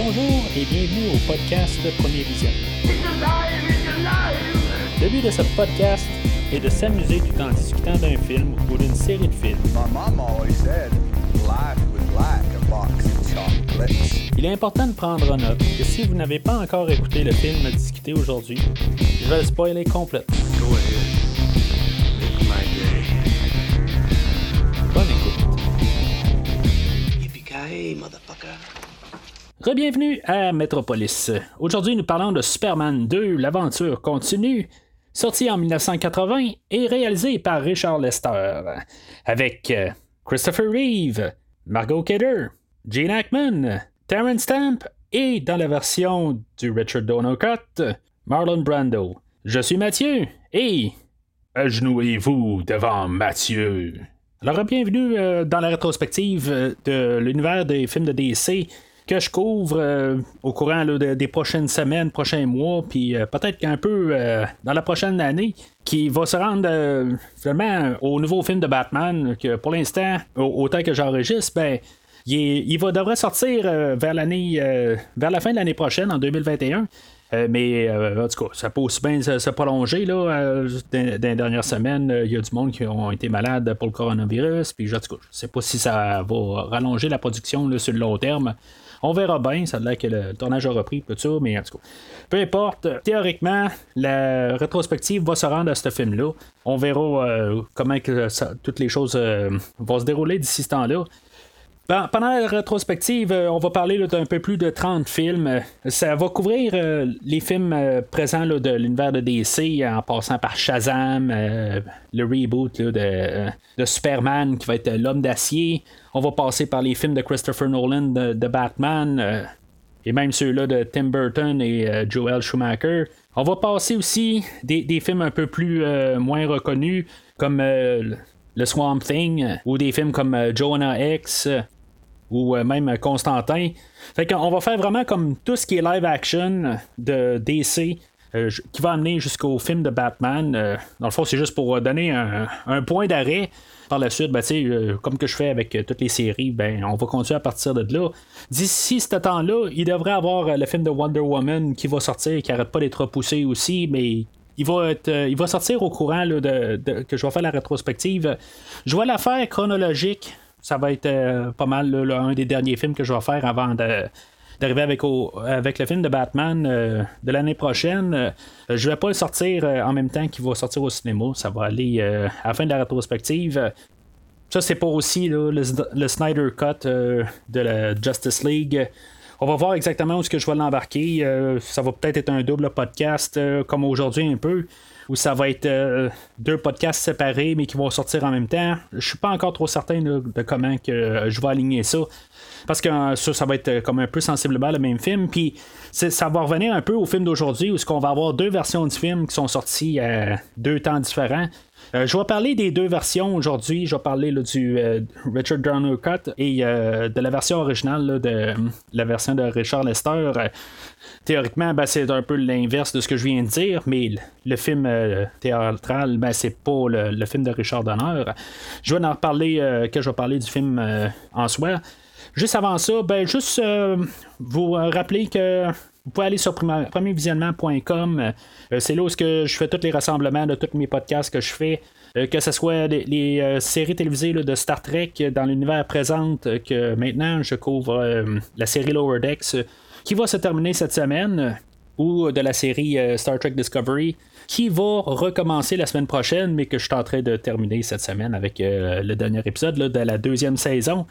Bonjour et bienvenue au podcast Premier Vision. Le but de ce podcast est de s'amuser tout en discutant d'un film ou d'une série de films. Il est important de prendre note que si vous n'avez pas encore écouté le film discuté aujourd'hui, je vais le spoiler complètement. Rebienvenue à Metropolis. Aujourd'hui, nous parlons de Superman 2, l'aventure continue, sorti en 1980 et réalisé par Richard Lester, avec euh, Christopher Reeve, Margot Kidder, Gene Hackman, Terrence Stamp et dans la version du Richard Donner Cut, Marlon Brando. Je suis Mathieu et agenouillez-vous devant Mathieu. Alors, bienvenue euh, dans la rétrospective euh, de l'univers des films de DC que je couvre euh, au courant des prochaines semaines, prochains mois, puis euh, peut-être qu'un peu euh, dans la prochaine année, qui va se rendre finalement au nouveau film de Batman, que pour l'instant, au- autant que j'enregistre, ben, il, va, devrait sortir vers l'année vers la fin de l'année prochaine, en 2021. Euh, mais en tout cas, ça peut aussi bien se, prolonger là, dans, les dernières semaines. Il y a du monde qui ont été malades pour le coronavirus. Puis je sais pas si ça va rallonger la production sur le long terme. On verra bien, ça a l'air que le tournage a repris, tout ça, mais en tout cas. Peu importe, théoriquement, la rétrospective va se rendre à ce film-là. On verra euh, comment toutes les choses euh, vont se dérouler d'ici ce temps-là. Ben, pendant la rétrospective, euh, on va parler d'un peu plus de 30 films. Ça va couvrir les films présents là, de l'univers de DC en passant par Shazam, le reboot de, de Superman qui va être l'homme d'acier. On va passer par les films de Christopher Nolan de, Batman. euh, et même ceux-là de Tim Burton et euh, Joel Schumacher. On va passer aussi des, films un peu plus euh, moins reconnus, comme le Swamp Thing, ou des films comme Jonah X, ou même Constantin. Fait qu'on va faire vraiment comme tout ce qui est live action de DC. Euh, qui va amener jusqu'au film de Batman. Euh, dans le fond, c'est juste pour euh, donner un, point d'arrêt. Par la suite, ben, euh, comme que je fais avec euh, toutes les séries, ben, on va continuer à partir de là. D'ici ce temps-là, il devrait avoir le film de Wonder Woman qui va sortir, qui arrête pas d'être repoussé aussi, mais il va, sortir au courant de, que je vais faire la rétrospective. Je vais la faire chronologique. Ça va être pas mal un des derniers films que je vais faire avant de d'arriver avec, le film de Batman euh, de l'année prochaine. Euh, je vais pas le sortir euh, en même temps qu'il va sortir au cinéma. Ça va aller euh, à la fin de la rétrospective. Ça, c'est pour aussi le, Snyder Cut de la Justice League. On va voir exactement où est-ce que je vais l'embarquer. Ça va peut-être être un double podcast, comme aujourd'hui un peu, où ça va être euh, deux podcasts séparés, mais qui vont sortir en même temps. Je suis pas encore trop certain de comment que euh, je vais aligner ça. Parce que euh, ça, ça va être comme un peu sensiblement le même film. Puis ça va revenir un peu au film d'aujourd'hui, où ce qu'on va avoir deux versions du film qui sont sorties à deux temps différents. Euh, je vais parler des deux versions aujourd'hui. Je vais parler du euh, Richard Donner Cut et euh, de la version originale de la version de Richard Lester. Théoriquement, ben, c'est un peu l'inverse de ce que je viens de dire, mais le, film théâtral, ben, c'est pas le, film de Richard Donner. Je vais en reparler, que je vais parler du film en soi. Juste avant ça, ben, juste vous rappeler que vous pouvez aller sur premiervisionnement.com. Euh, c'est là où je fais tous les rassemblements de tous mes podcasts que je fais. Euh, que ce soit les, euh, séries télévisées de Star Trek dans l'univers présente, euh, que maintenant je couvre la série Lower Decks qui va se terminer cette semaine, ou de la série Star Trek Discovery qui va recommencer la semaine prochaine, mais que je suis de terminer cette semaine avec le dernier épisode de la deuxième saison.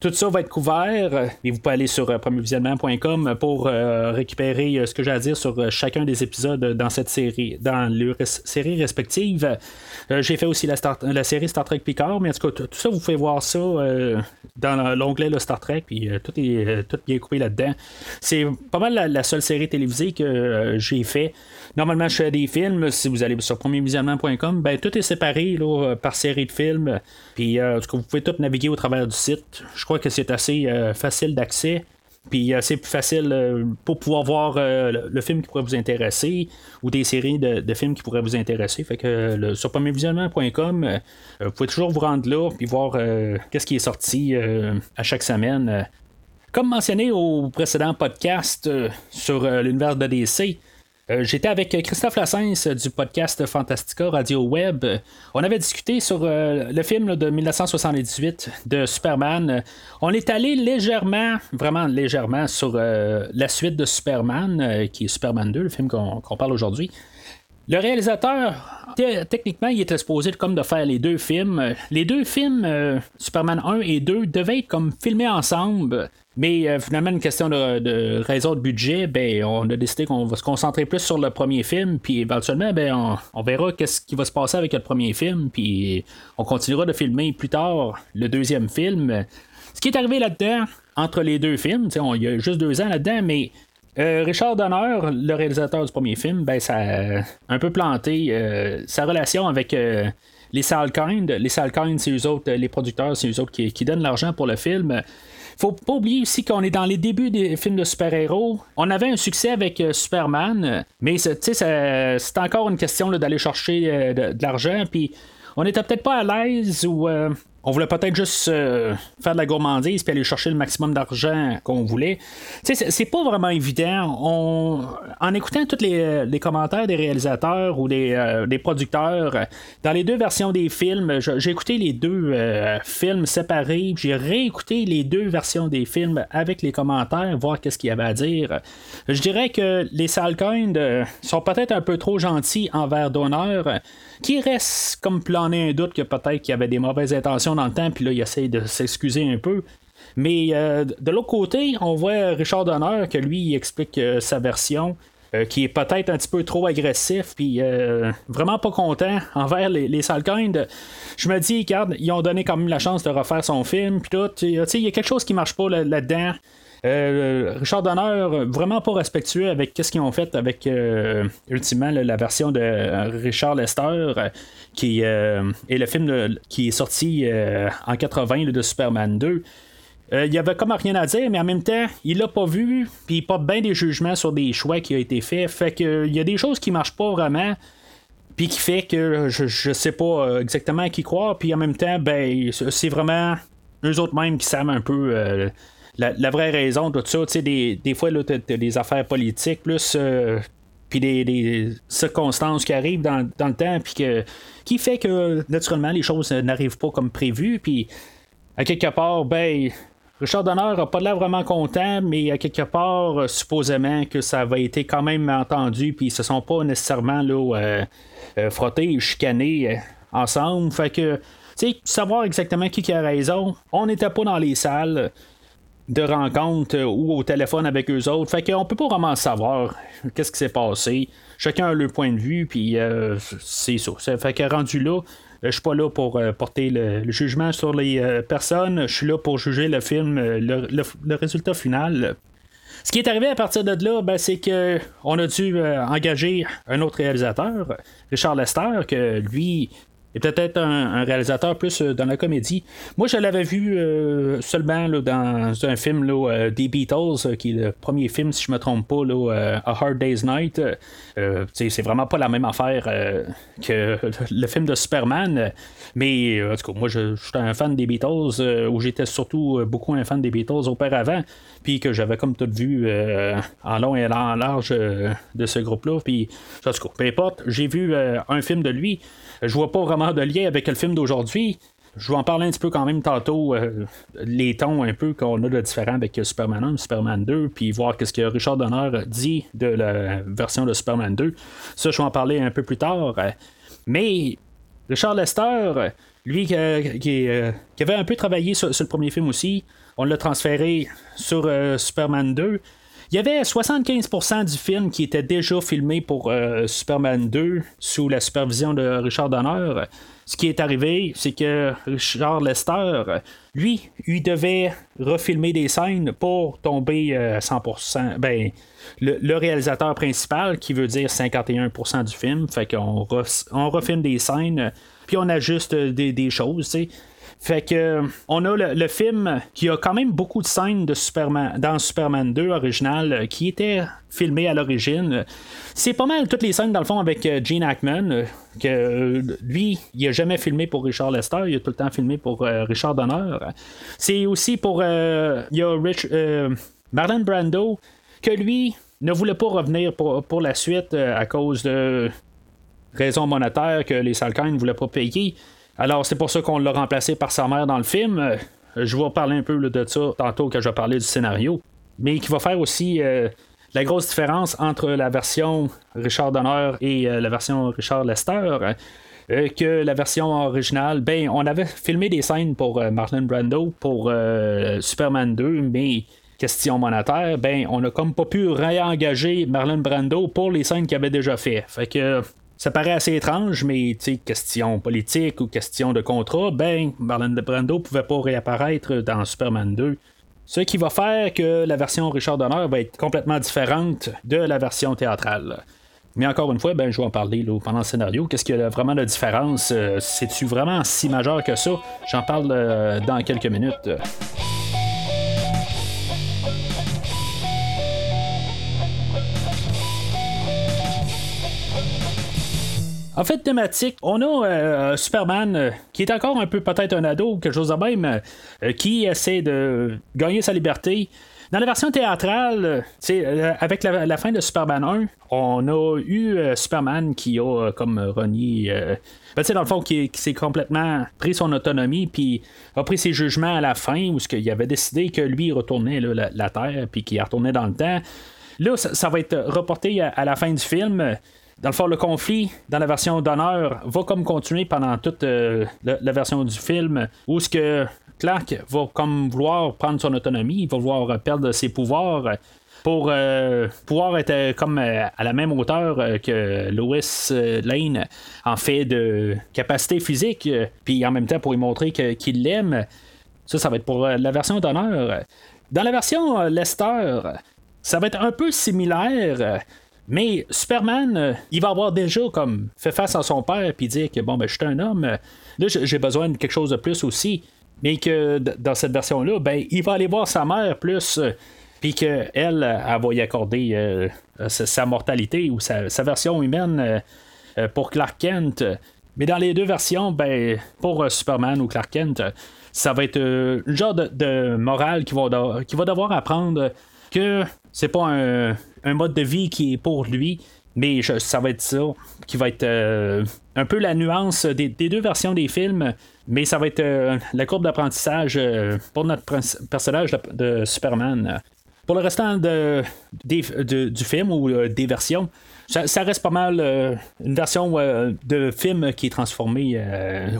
Tout ça va être couvert et vous pouvez aller sur euh, premiervisionnement.com pour euh, récupérer euh, ce que j'ai à dire sur chacun des épisodes dans cette série, dans leurs res- séries respectives. Euh, j'ai fait aussi la, série Star Trek Picard, mais en tout cas, tout ça, vous pouvez voir ça dans l'onglet Star Trek, puis tout est tout bien coupé là-dedans. C'est pas mal la, seule série télévisée que j'ai fait. Normalement, je fais des films. Si vous allez sur premiervisionnement.com, ben tout est séparé là, par série de films. Puis, euh, vous pouvez tout naviguer au travers du site. Que c'est assez euh, facile d'accès. Puis euh, c'est plus facile euh, pour pouvoir voir le, film qui pourrait vous intéresser ou des séries de, films qui pourraient vous intéresser. Fait que le, sur premiervisionnement.com, vous pouvez toujours vous rendre là puis voir qu'est-ce qui est sorti à chaque semaine. Comme mentionné au précédent podcast sur l'univers de DC, j'étais avec Christophe Lassens du podcast Fantastica Radio Web. On avait discuté sur euh, le film de 1978 de Superman. On est allé légèrement, vraiment légèrement, sur euh, la suite de Superman, qui est Superman 2, le film qu'on parle aujourd'hui. Le réalisateur, techniquement, il était supposé comme de faire les deux films. Les deux films, Superman 1 et 2, devaient être comme filmés ensemble. Mais euh, finalement, une question de, raison de budget, ben, on a décidé qu'on va se concentrer plus sur le premier film, puis éventuellement, ben, on, verra qu'est-ce qui va se passer avec le premier film, puis on continuera de filmer plus tard le deuxième film. Ce qui est arrivé là-dedans, entre les deux films, il y a juste deux ans là-dedans, mais euh, Richard Donner, le réalisateur du premier film, ben, ça a un peu planté euh, sa relation avec les Salkind. Les Salkind, c'est eux autres, les producteurs, c'est eux autres qui donnent l'argent pour le film. Faut pas oublier aussi qu'on est dans les débuts des films de super-héros. On avait un succès avec euh, Superman, mais c'est encore une question d'aller chercher euh, de, l'argent. Puis on était peut-être pas à l'aise ou euh, on voulait peut-être juste euh, faire de la gourmandise puis aller chercher le maximum d'argent qu'on voulait. C'est pas vraiment évident. En écoutant tous les, commentaires des réalisateurs ou des, euh, producteurs, dans les deux versions des films, j'ai écouté les deux films séparés, j'ai réécouté les deux versions des films avec les commentaires, voir qu'est-ce qu'il y avait à dire. Je dirais que les Salkind sont peut-être un peu trop gentils envers Donner qui reste comme planer un doute que peut-être qu'il y avait des mauvaises intentions dans le temps, puis là, il essaie de s'excuser un peu. Mais euh, de l'autre côté, on voit Richard Donner que lui, il explique euh, sa version. Euh, qui est peut-être un petit peu trop agressif, puis vraiment pas content envers les, les Salkind. Je me dis, regarde, ils ont donné quand même la chance de refaire son film, puis tout. Il y a quelque chose qui marche pas là-dedans. Richard Donner, vraiment pas respectueux avec ce qu'ils ont fait avec ultimement la version de Richard Lester, qui est le film qui est sorti en 80 de Superman 2. il y avait comme rien à dire, mais en même temps, il l'a pas vu, puis il porte bien des jugements sur des choix qui ont été faits. Fait que il y a des choses qui marchent pas vraiment, puis qui fait que je, je sais pas exactement à qui croire, puis en même temps, ben c'est vraiment eux autres mêmes qui savent un peu la, vraie raison de tout ça. Tu sais, des, des fois, tu as, des affaires politiques, plus. Euh, puis des, circonstances qui arrivent dans, le temps, puis que, qui fait que, naturellement, les choses n'arrivent pas comme prévu. Puis, à quelque part, ben. Richard Donner n'a pas l'air vraiment content, mais à quelque part, supposément que ça avait été quand même entendu, puis ils se sont pas nécessairement là, euh, euh, frottés chicanés ensemble. Fait que, tu sais, savoir exactement qui, qui a raison, on n'était pas dans les salles de rencontre euh, ou au téléphone avec eux autres. Fait qu'on peut pas vraiment savoir qu'est-ce qui s'est passé. Chacun a leur point de vue, puis euh, c'est ça. Fait que rendu là, euh, je suis pas là pour porter le, jugement sur les personnes. Je suis là pour juger le film, le, résultat final. Ce qui est arrivé à partir de là, ben, c'est que on a dû engager un autre réalisateur, Richard Lester, que lui, et peut-être un, réalisateur plus euh, dans la comédie. Moi, je l'avais vu euh, seulement dans un film là, euh, des Beatles, qui est le premier film, si je me trompe pas, là, A Hard Day's Night. c'est vraiment pas la même affaire que le film de Superman. Mais en tout cas, moi, je, suis un fan des Beatles, où j'étais surtout beaucoup un fan des Beatles auparavant, puis que j'avais comme tout vu en long et en large de ce groupe-là. Puis, en tout peu importe, j'ai vu un film de lui. Je vois pas vraiment de lien avec le film d'aujourd'hui. Je vais en parler un petit peu quand même tantôt, euh, les tons un peu qu'on a de différents avec Superman 1, Superman 2, puis voir qu'est-ce que Richard Donner dit de la version de Superman 2. Ça, je vais en parler un peu plus tard. Mais Richard Lester, lui euh, qui, avait un peu travaillé sur, le premier film aussi, on l'a transféré sur euh, Superman 2. Il y avait 75% du film qui était déjà filmé pour euh, Superman 2 sous la supervision de Richard Donner. Ce qui est arrivé, c'est que Richard Lester, lui, il devait refilmer des scènes pour tomber à 100%. Ben, le, réalisateur principal, qui veut dire 51% du film, fait qu'on on refilme des scènes, puis on ajuste des, des choses, tu sais. Fait que on a le, film qui a quand même beaucoup de scènes de Superman dans Superman 2 original euh, qui étaient filmées à l'origine. C'est pas mal toutes les scènes dans le fond avec euh, Gene Hackman que lui il a jamais filmé pour Richard Lester, il a tout le temps filmé pour Richard Donner. C'est aussi pour il y a Rich, Marlon Brando que lui ne voulait pas revenir pour, la suite à cause de raisons monétaires que les Salkinds ne voulaient pas payer. Alors, c'est pour ça qu'on l'a remplacé par sa mère dans le film. Euh, je vais parler un peu de ça tantôt que je vais parler du scénario. Mais qui va faire aussi euh, la grosse différence entre la version Richard Donner et euh, la version Richard Lester. que la version originale, ben, on avait filmé des scènes pour Marlon Brando pour Superman 2, mais question monétaire, ben, on a comme pas pu réengager Marlon Brando pour les scènes qu'il avait déjà fait. Fait que ça paraît assez étrange, mais question politique ou question de contrat, ben, Marlon Brando pouvait pas réapparaître dans Superman 2. Ce qui va faire que la version Richard Donner va être complètement différente de la version théâtrale. Mais encore une fois, ben, je vais en parler pendant le scénario. Qu'est-ce qu'il y a vraiment de différence? Euh, c'est-tu vraiment si majeur que ça? J'en parle euh, dans quelques minutes. En fait, thématique, on a euh, Superman euh, qui est encore un peu peut-être un ado ou quelque chose de euh, qui essaie de gagner sa liberté. Dans la version théâtrale, avec la, fin de Superman 1, on a eu Superman qui a comme renié. Ben, dans le fond, qui, s'est complètement pris son autonomie, puis a pris ses jugements à la fin, où ce qu'il avait décidé que lui retournait la, Terre, puis qu'il retournait dans le temps. Là, ça, va être reporté à, la fin du film. Dans le fond, le conflit dans la version d'honneur va comme continuer pendant toute euh, la, version du film, où ce que Clark va comme vouloir prendre son autonomie, il va vouloir perdre ses pouvoirs pour euh, pouvoir être euh, comme à la même hauteur que Lois Lane en fait de capacité physique, puis en même temps pour lui montrer qu'il l'aime. Ça, ça va être pour la version d'honneur. Dans la version Lester, ça va être un peu similaire. Mais Superman, euh, il va avoir déjà comme fait face à son père puis dire que bon ben je suis un homme, là j'ai besoin de quelque chose de plus aussi. Mais que dans cette version-là, ben il va aller voir sa mère plus, euh, puis qu'elle, elle, va y accorder euh, sa, mortalité ou sa, version humaine pour Clark Kent. Mais dans les deux versions, ben pour Superman ou Clark Kent, ça va être un genre de, morale qu'il va, va devoir apprendre que c'est pas un, mode de vie qui est pour lui, mais ça va être ça, qui va être euh, un peu la nuance des, deux versions des films, mais ça va être euh, la courbe d'apprentissage euh, pour notre personnage de, Superman. Pour le restant de, du film ou des versions, ça, reste pas mal une version de film qui est transformée,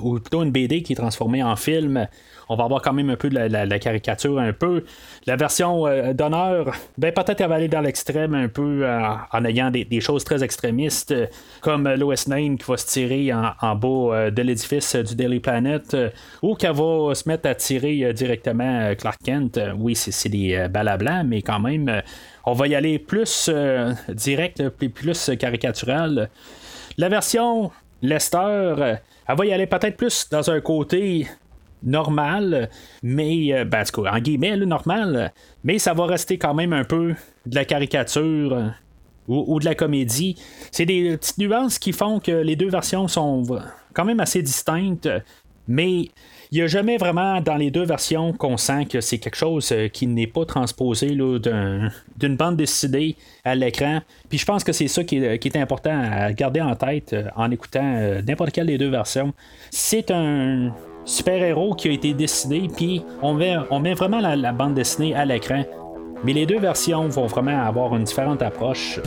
ou plutôt une BD qui est transformée en film on va avoir quand même un peu de la, caricature, un peu. La version euh, d'honneur, ben peut-être elle va aller dans l'extrême un peu euh, en ayant des, choses très extrémistes, euh, comme Lois Lane qui va se tirer en, bas de l'édifice du Daily Planet, ou qu'elle va se mettre à tirer directement Clark Kent. oui, c'est des balles blancs, mais quand même, on va y aller plus direct, plus, plus caricatural. La version Lester, elle va y aller peut-être plus dans un côté normal, mais, euh, ben, en guillemets, normal, mais ça va rester quand même un peu de la caricature euh, ou, de la comédie. C'est des petites nuances qui font que les deux versions sont quand même assez distinctes, mais il n'y a jamais vraiment dans les deux versions qu'on sent que c'est quelque chose euh, qui n'est pas transposé d'une bande dessinée à l'écran. Puis je pense que c'est ça qui est, important à garder en tête en écoutant n'importe quelle des deux versions. C'est un, super-héros qui a été décidé, puis on met vraiment la bande dessinée à l'écran. Mais les deux versions vont vraiment avoir une différente approche.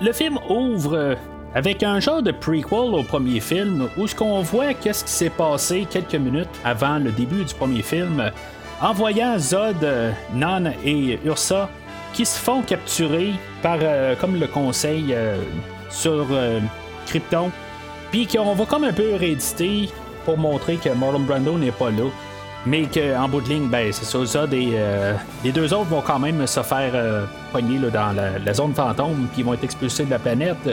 Le film ouvre euh, avec un genre de prequel au premier film où ce qu'on voit qu'est-ce qui s'est passé quelques minutes avant le début du premier film en voyant Zod, Nan et Ursa qui se font capturer par comme le conseil sur Krypton. Puis qu'on va comme un peu rééditer pour montrer que Marlon Brando n'est pas là mais qu'en bout de ligne, ben, c'est ça, Zod et les deux autres vont quand même se faire pogner dans la, zone fantôme, puis vont être expulsés de la planète.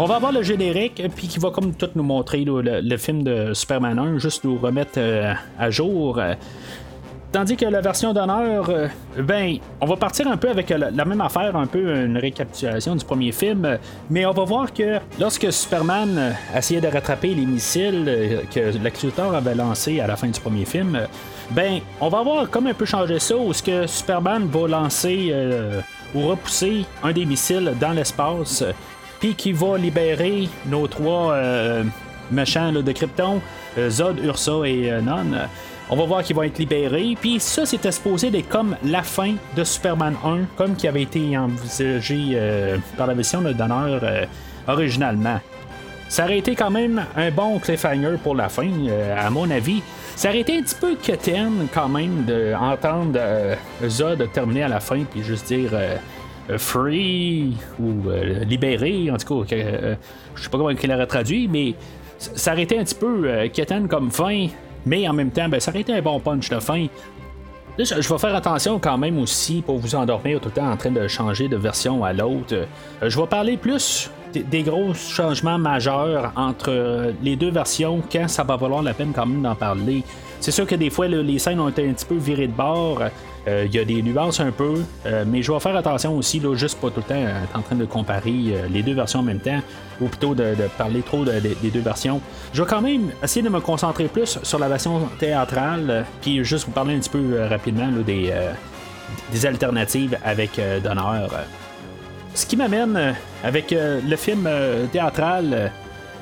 On va avoir le générique, puis qui va comme tout nous montrer le, film de Superman 1, juste nous remettre euh, à jour. Tandis que la version d'honneur, euh, ben, on va partir un peu avec la, même affaire, un peu une récapitulation du premier film, mais on va voir que lorsque Superman essayait de rattraper les missiles que l'actuateur avait lancés à la fin du premier film, ben, on va avoir comme un peu changé ça, où que Superman va lancer euh, ou repousser un des missiles dans l'espace puis qui va libérer nos trois euh, méchants de Krypton, euh, Zod, Ursa et euh, Non. On va voir qu'ils vont être libérés. Puis ça, c'était supposé d'être comme la fin de Superman 1, comme qui avait été envisagé par la version de Donner originalement. Ça aurait été quand même un bon cliffhanger pour la fin, à mon avis. Ça aurait été un petit peu quétaine quand même d'entendre Zod terminer à la fin puis juste dire euh, free ou euh, libéré, en tout cas, euh, je sais pas comment il aurait traduit, mais ça aurait été un petit peu quétaine comme fin, mais en même temps, ben, ça aurait été un bon punch de fin. je, vais faire attention quand même aussi pour vous endormir tout le temps en train de changer de version à l'autre. je vais parler plus des, gros changements majeurs entre les deux versions quand ça va valoir la peine quand même d'en parler. C'est sûr que des fois, les scènes ont été un petit peu virées de bord. Euh, il y a des nuances un peu, euh, mais je vais faire attention aussi, là, juste pas tout le temps être en train de comparer euh, les deux versions en même temps, ou plutôt de, parler trop des deux versions. Je vais quand même essayer de me concentrer plus sur la version théâtrale, puis juste vous parler un petit peu rapidement des, des alternatives avec d'honneur. Ce qui m'amène avec le film théâtral.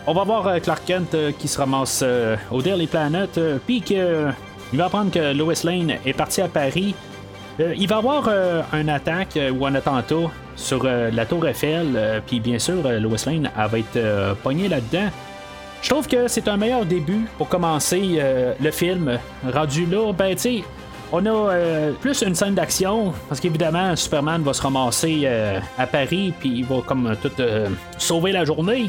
On va voir Clark Kent qui se ramasse au Daily Planet, puis qu'il va apprendre que Lois Lane est partie à Paris euh, il va avoir euh, un attaque euh, ou un attentat sur la tour Eiffel, puis bien sûr, Lois Lane va être pognée là-dedans. Je trouve que c'est un meilleur début pour commencer le film. Rendu là, ben tu on a plus une scène d'action, parce qu'évidemment, Superman va se ramasser à Paris, puis il va comme tout sauver la journée.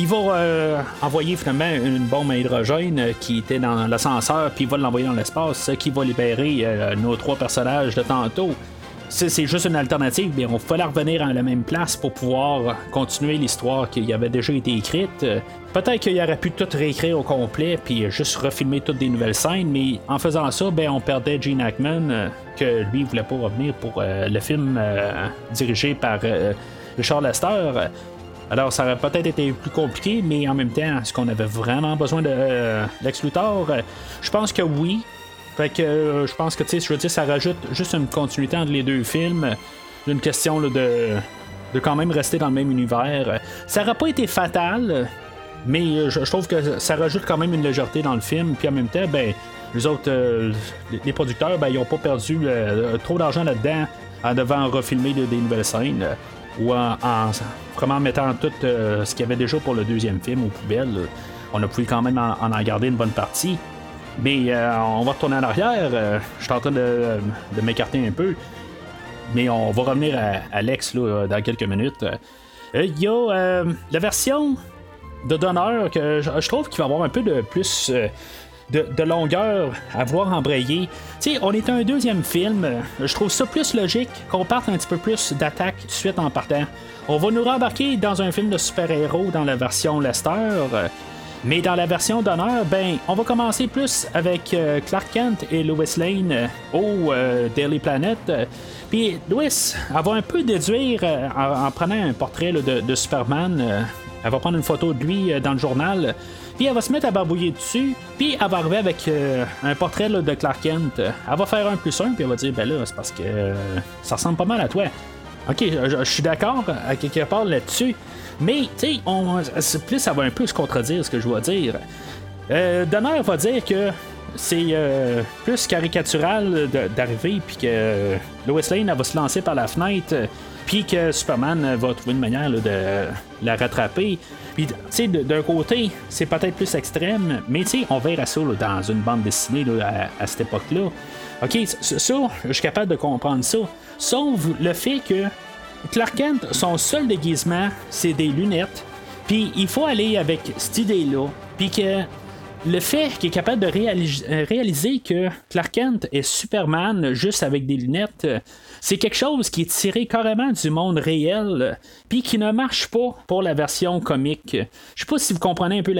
Il va euh, envoyer finalement une bombe à hydrogène euh, qui était dans l'ascenseur, puis il va l'envoyer dans l'espace, ce qui va libérer euh, nos trois personnages de tantôt. C'est juste une alternative, mais on fallait revenir à la même place pour pouvoir continuer l'histoire qui avait déjà été écrite. Peut-être qu'il aurait pu tout réécrire au complet, puis juste refilmer toutes des nouvelles scènes, mais en faisant ça, ben, on perdait Gene Hackman, que lui voulait pas revenir pour le film dirigé par Richard Lester. Alors, ça aurait peut-être été plus compliqué, mais en même temps, est-ce qu'on avait vraiment besoin de euh, euh, Je pense que oui. Fait que euh, je pense que, tu sais, je veux dire, ça rajoute juste une continuité entre les deux films. Une question de, de quand même rester dans le même univers. Ça n'aurait pas été fatal, mais je, trouve que ça rajoute quand même une légèreté dans le film. Puis en même temps, ben, les autres, les producteurs, ben, ils n'ont pas perdu trop d'argent là-dedans en devant refilmer des nouvelles scènes ou en, vraiment mettant tout euh, ce qu'il y avait déjà pour le deuxième film aux poubelles. On a pu quand même en, en, garder une bonne partie. Mais euh, on va retourner en arrière. Euh, je suis en train de, m'écarter un peu. Mais on va revenir à Alex dans quelques minutes. Il y a la version de Donner que je, trouve qu'il va avoir un peu de plus de, longueur à voir embrayer. Tu sais, on est un deuxième film. Je trouve ça plus logique qu'on parte un petit peu plus d'attaque suite en partant. On va nous rembarquer dans un film de super-héros dans la version Lester. Mais dans la version d'honneur, ben, on va commencer plus avec euh, Clark Kent et Lois Lane euh, au euh, Daily Planet. Puis Lois, elle va un peu déduire en, prenant un portrait de, de, Superman. elle va prendre une photo de lui dans le journal. Puis elle va se mettre à barbouiller dessus, puis elle va arriver avec euh, un portrait de Clark Kent. Elle va faire un plus un, puis elle va dire Ben là, c'est parce que euh, ça ressemble pas mal à toi. Ok, je, suis d'accord à quelque part là-dessus, mais tu sais, plus ça va un peu se contredire ce que je dois dire. Euh, Donner va dire que c'est euh, plus caricatural d'arriver, puis que Lois Lane va se lancer par la fenêtre, puis que Superman va trouver une manière de la rattraper. Puis, tu sais, d'un côté, c'est peut-être plus extrême, mais tu sais, on verra ça dans une bande dessinée à, cette époque-là. Ok, ça, je suis capable de comprendre ça. Sauf le fait que Clark Kent, son seul déguisement, c'est des lunettes. Puis il faut aller avec cette idée-là. Puis que le fait qu'il est capable de euh, réaliser, que Clark Kent est Superman juste avec des lunettes, euh, c'est quelque chose qui est tiré carrément du monde réel, puis qui ne marche pas pour la version comique. Je sais pas si vous comprenez un peu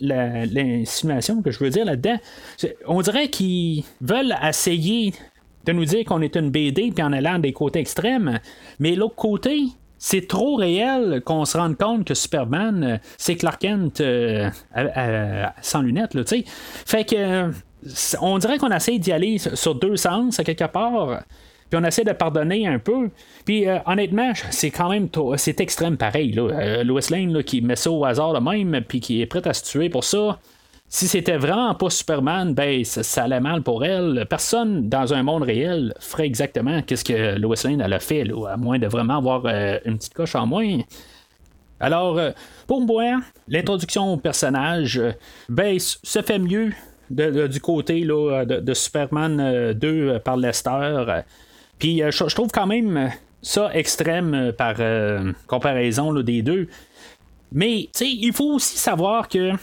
l'insinuation que je veux dire là-dedans. On dirait qu'ils veulent essayer de nous dire qu'on est une BD puis en allant des côtés extrêmes, mais l'autre côté, c'est trop réel qu'on se rende compte que Superman, euh, c'est Clark Kent euh, sans lunettes, tu sais. Fait que on dirait qu'on essaie d'y aller sur deux sens à quelque part. Puis on essaie de pardonner un peu. Puis euh, honnêtement, c'est quand même c'est extrême pareil. Là. Lane qui met ça au hasard de même, puis qui est prête à se tuer pour ça si c'était vraiment pas Superman, ben ça, allait mal pour elle. Personne dans un monde réel ferait exactement ce que Lois Lane a fait, à moins de vraiment avoir euh, une petite coche en moins. Alors, euh, pour moi, l'introduction au personnage, euh, ben, se fait mieux du côté de, Superman 2 par Lester. Puis je trouve quand même ça extrême par comparaison des deux. Mais, tu sais, il faut aussi savoir que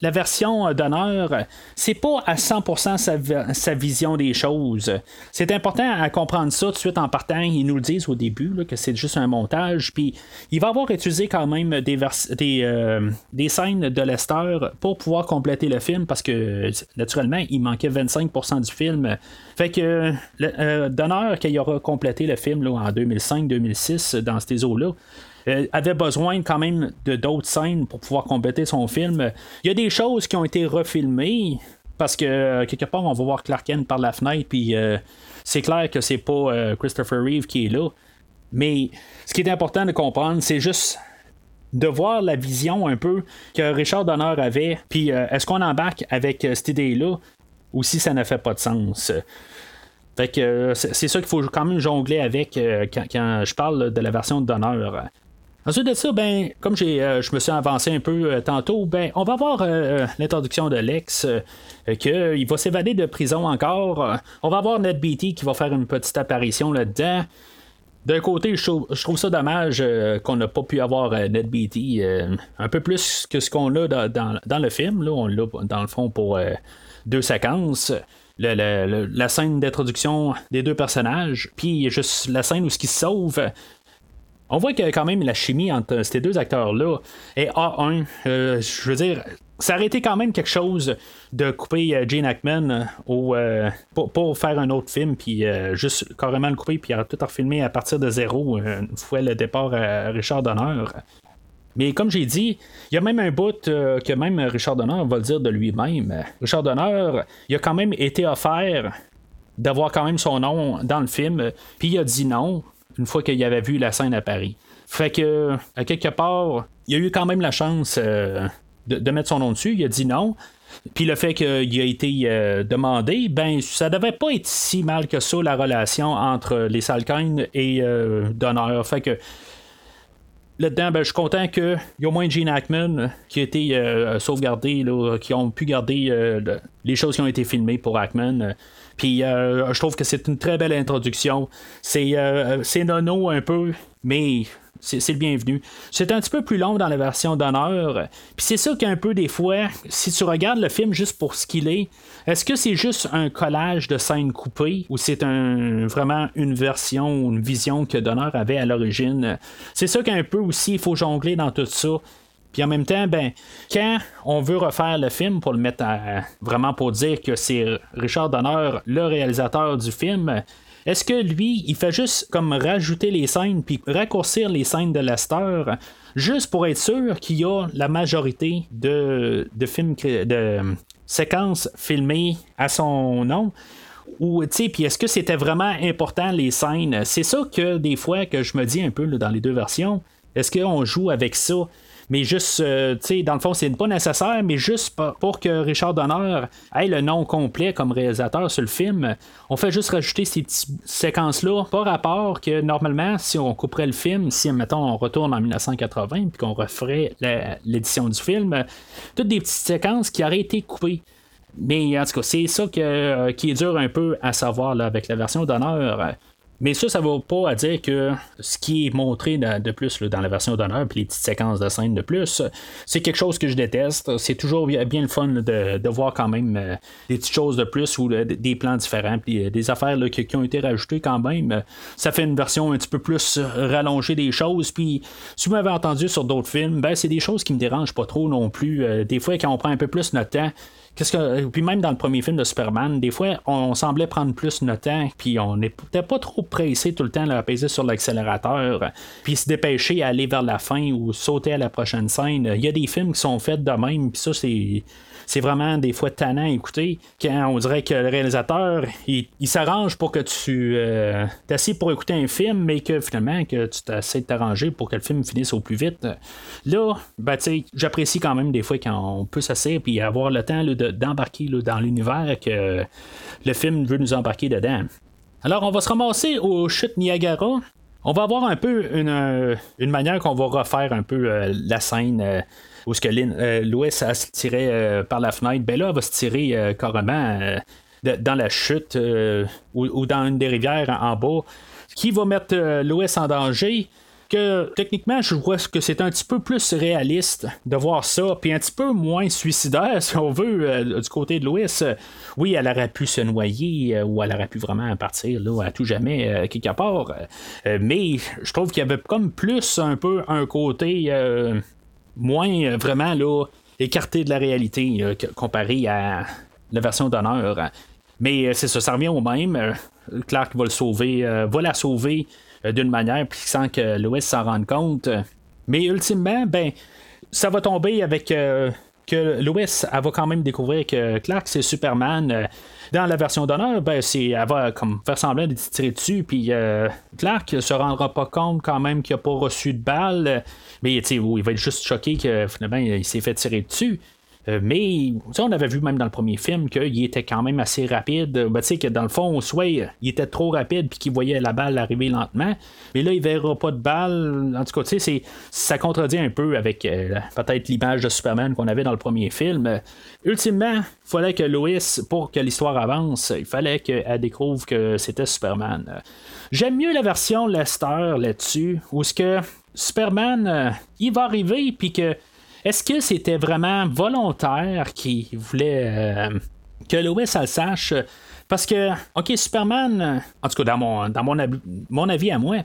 la, version euh, d'honneur, c'est pas à 100% sa, vision des choses. C'est important à comprendre ça tout de suite en partant. Ils nous le disent au début que c'est juste un montage. Puis il va avoir utilisé quand même euh, des scènes de Lester pour pouvoir compléter le film parce que naturellement, il manquait 25% du film. Fait que euh, d'honneur qu'il aura complété le film là, en 2005-2006 dans ces eaux-là. Euh, avait besoin quand même de d'autres scènes pour pouvoir compléter son film. Il y a des choses qui ont été refilmées parce que euh, quelque part on va voir Clark Kent par la fenêtre puis euh, c'est clair que c'est pas Christopher Reeve qui est là. Mais ce qui est important de comprendre, c'est juste de voir la vision un peu que Richard Donner avait, puis est-ce qu'on embarque avec cette idée-là ou si ça ne fait pas de sens? Fait que c'est ça qu'il faut quand même jongler avec quand, quand, je parle de la version de Donner. Ensuite de ça, ben, comme j'ai, euh, je me suis avancé un peu euh, tantôt, ben, on va voir euh, l'introduction de Lex, qu'il va s'évader de prison encore. on va voir Beatty qui va faire une petite apparition là-dedans. D'un côté, je trouve, ça dommage qu'on n'a pas pu avoir Beatty un peu plus que ce qu'on a dans, le film. Là, on l'a dans le fond pour deux séquences. la scène d'introduction des deux personnages, puis juste la scène où ce qui se sauve, on voit que quand même la chimie entre ces deux acteurs-là est A1. Euh, je veux dire, ça aurait été quand même quelque chose de couper euh, Gene Hackman euh, pour, faire un autre film, puis juste carrément le couper, puis tout refilmer à partir de zéro, une fois le départ à Richard Donner. Mais comme j'ai dit, il y a même un bout que même Richard Donner va le dire de lui-même. Richard Donner, il a quand même été offert d'avoir quand même son nom dans le film, puis il a dit non une fois qu'il avait vu la scène à Paris. Fait que, à quelque part, il a eu quand même la chance euh, de, mettre son nom dessus. Il a dit non. Puis le fait qu'il a été euh, demandé, ben ça devait pas être si mal que ça la relation entre les Salkinds et euh, Donner. Fait que là-dedans, ben, je suis content qu'il y ait au moins Gene Hackman qui a été sauvegardé, qui ont pu garder les choses qui ont été filmées pour Hackman. Puis euh, je trouve que c'est une très belle introduction. C'est, euh, c'est nono un peu, mais c'est, le bienvenu. C'est un petit peu plus long dans la version d'honneur. Puis c'est ça qu'un peu des fois, si tu regardes le film juste pour ce qu'il est, est-ce que c'est juste un collage de scènes coupées ou c'est un, vraiment une version ou une vision que Donner avait à l'origine? C'est ça qu'un peu aussi, il faut jongler dans tout ça. Puis en même temps, ben, quand on veut refaire le film pour le mettre à, vraiment pour dire que c'est Richard Donner, le réalisateur du film, est-ce que lui, il fait juste comme rajouter les scènes puis raccourcir les scènes de Lester juste pour être sûr qu'il y a la majorité de, de films de séquences filmées à son nom? Ou, puis est-ce que c'était vraiment important les scènes? C'est ça que des fois que je me dis un peu dans les deux versions. Est-ce qu'on joue avec ça? Mais juste, tu sais, dans le fond, c'est pas nécessaire, mais juste pour que Richard Donner ait le nom complet comme réalisateur sur le film, on fait juste rajouter ces petites séquences-là, par rapport que normalement, si on couperait le film, si, mettons, on retourne en 1980, puis qu'on referait l'édition du film, toutes des petites séquences qui auraient été coupées. Mais en tout cas, c'est ça que, qui est dur un peu à savoir avec la version d'honneur. Mais ça, ça ne vaut pas à dire que ce qui est montré de, plus dans la version d'honneur, puis les petites séquences de scène de plus, c'est quelque chose que je déteste. C'est toujours bien, le fun de, voir quand même euh, des petites choses de plus ou des plans différents, puis euh, des affaires qui, ont été rajoutées quand même. Ça fait une version un petit peu plus rallongée des choses. Puis si vous m'avez entendu sur d'autres films, ben, c'est des choses qui me dérangent pas trop non plus. Euh, des fois, quand on prend un peu plus notre temps, Qu'est-ce que, puis même dans le premier film de Superman, des fois, on, semblait prendre plus notre temps, puis on n'était pas trop pressé tout le temps à peser sur l'accélérateur, puis se dépêcher à aller vers la fin ou sauter à la prochaine scène. Il y a des films qui sont faits de même, puis ça, c'est c'est vraiment des fois tannant à écouter. Quand on dirait que le réalisateur, il, s'arrange pour que tu euh, t'assieds pour écouter un film, mais que finalement, que tu t'essaies de t'arranger pour que le film finisse au plus vite. Là, ben, j'apprécie quand même des fois quand on peut s'asseoir et avoir le temps d'embarquer dans l'univers que le film veut nous embarquer dedans. Alors, on va se ramasser au chute Niagara. On va avoir un peu une, euh, manière qu'on va refaire un peu euh, la scène où ce que euh, Louis se tirait euh, par la fenêtre, ben là, elle va se tirer euh, carrément dans la chute ou, dans une des rivières en, bas, qui va mettre Louis en danger? Que techniquement, je vois que c'est un petit peu plus réaliste de voir ça, puis un petit peu moins suicidaire, si on veut, du côté de Louis. oui, elle aurait pu se noyer, ou elle aurait pu vraiment partir là, à tout jamais quelque part. mais je trouve qu'il y avait comme plus un peu un côté moins euh, vraiment là, écarté de la réalité euh, comparé à la version d'honneur. Mais euh, c'est ça, ça revient au même. Clark va le sauver, va la sauver d'une manière, puis sans que Lois s'en rende compte. Mais ultimement, ben, ça va tomber avec que Lois, elle va quand même découvrir que Clark, c'est Superman. Dans la version d'honneur, ben, elle va comme faire semblant de tirer dessus, puis euh, Clark se rendra pas compte quand même qu'il n'a pas reçu de balle, mais il va être juste choqué que finalement il s'est fait tirer dessus. Euh, mais on avait vu même dans le premier film qu'il était quand même assez rapide. Ben, que dans le fond, soit il était trop rapide puis qu'il voyait la balle arriver lentement. Mais là, il verra pas de balle. En tout cas, ça contredit un peu avec euh, peut-être l'image de Superman qu'on avait dans le premier film. ultimement, il fallait que Lois, pour que l'histoire avance, il fallait qu'elle découvre que c'était Superman. J'aime mieux la version Lester là-dessus, où ce que Superman, euh, il va arriver puis que est-ce que c'était vraiment volontaire qu'il voulait euh, que Lois le sache? Parce que, OK, Superman, en tout cas, dans mon, dans mon, avis à moi,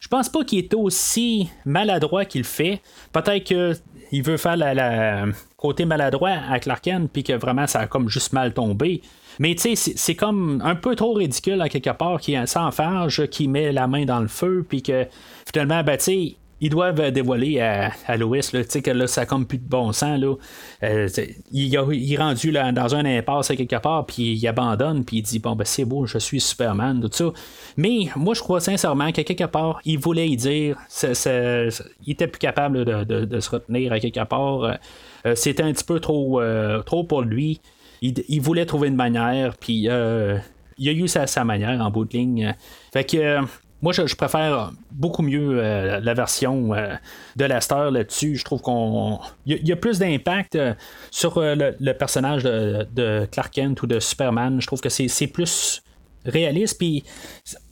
je pense pas qu'il est aussi maladroit qu'il fait. Peut-être qu'il veut faire le côté maladroit à Clark Kent, puis que vraiment ça a comme juste mal tombé. Mais tu sais, c'est comme un peu trop ridicule à quelque part qu'il y a un sans qui met la main dans le feu, puis que finalement, ben tu sais, ils doivent dévoiler à, à Lois que là, ça comme plus de bon sens. Là. Euh, il, est rendu là, dans un impasse quelque part, puis il abandonne, puis il dit Bon, ben c'est beau, je suis Superman, tout ça. Mais moi, je crois sincèrement qu'à quelque part, il voulait y dire il était plus capable de, se retenir à quelque part. Euh, c'était un petit peu trop, euh, trop pour lui. Il, voulait trouver une manière, puis il a eu sa, sa manière en bout de ligne. Fait que moi, je, préfère beaucoup mieux euh, la version euh, de Lester là-dessus. Je trouve qu'on. Il y, a plus d'impact euh, sur le, personnage de, Clark Kent ou de Superman. Je trouve que c'est plus réaliste. Puis,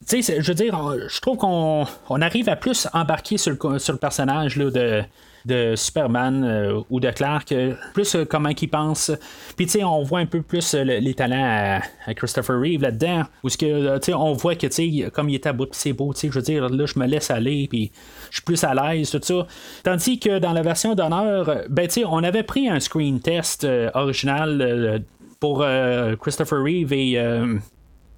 tu sais, je veux dire, je trouve qu'on arrive à plus embarquer sur le, sur le personnage là, de de Superman euh, ou de Clark, euh, plus euh, comment il pense. Puis tu sais, on voit un peu plus les talents à, Christopher Reeve là-dedans, où que tu sais, on voit que tu sais, comme il est à bout, c'est beau, tu sais, je veux dire, là, je me laisse aller, puis je suis plus à l'aise, tout ça. Tandis que dans la version d'honneur, ben tu sais, on avait pris un screen test original pour Christopher Reeve et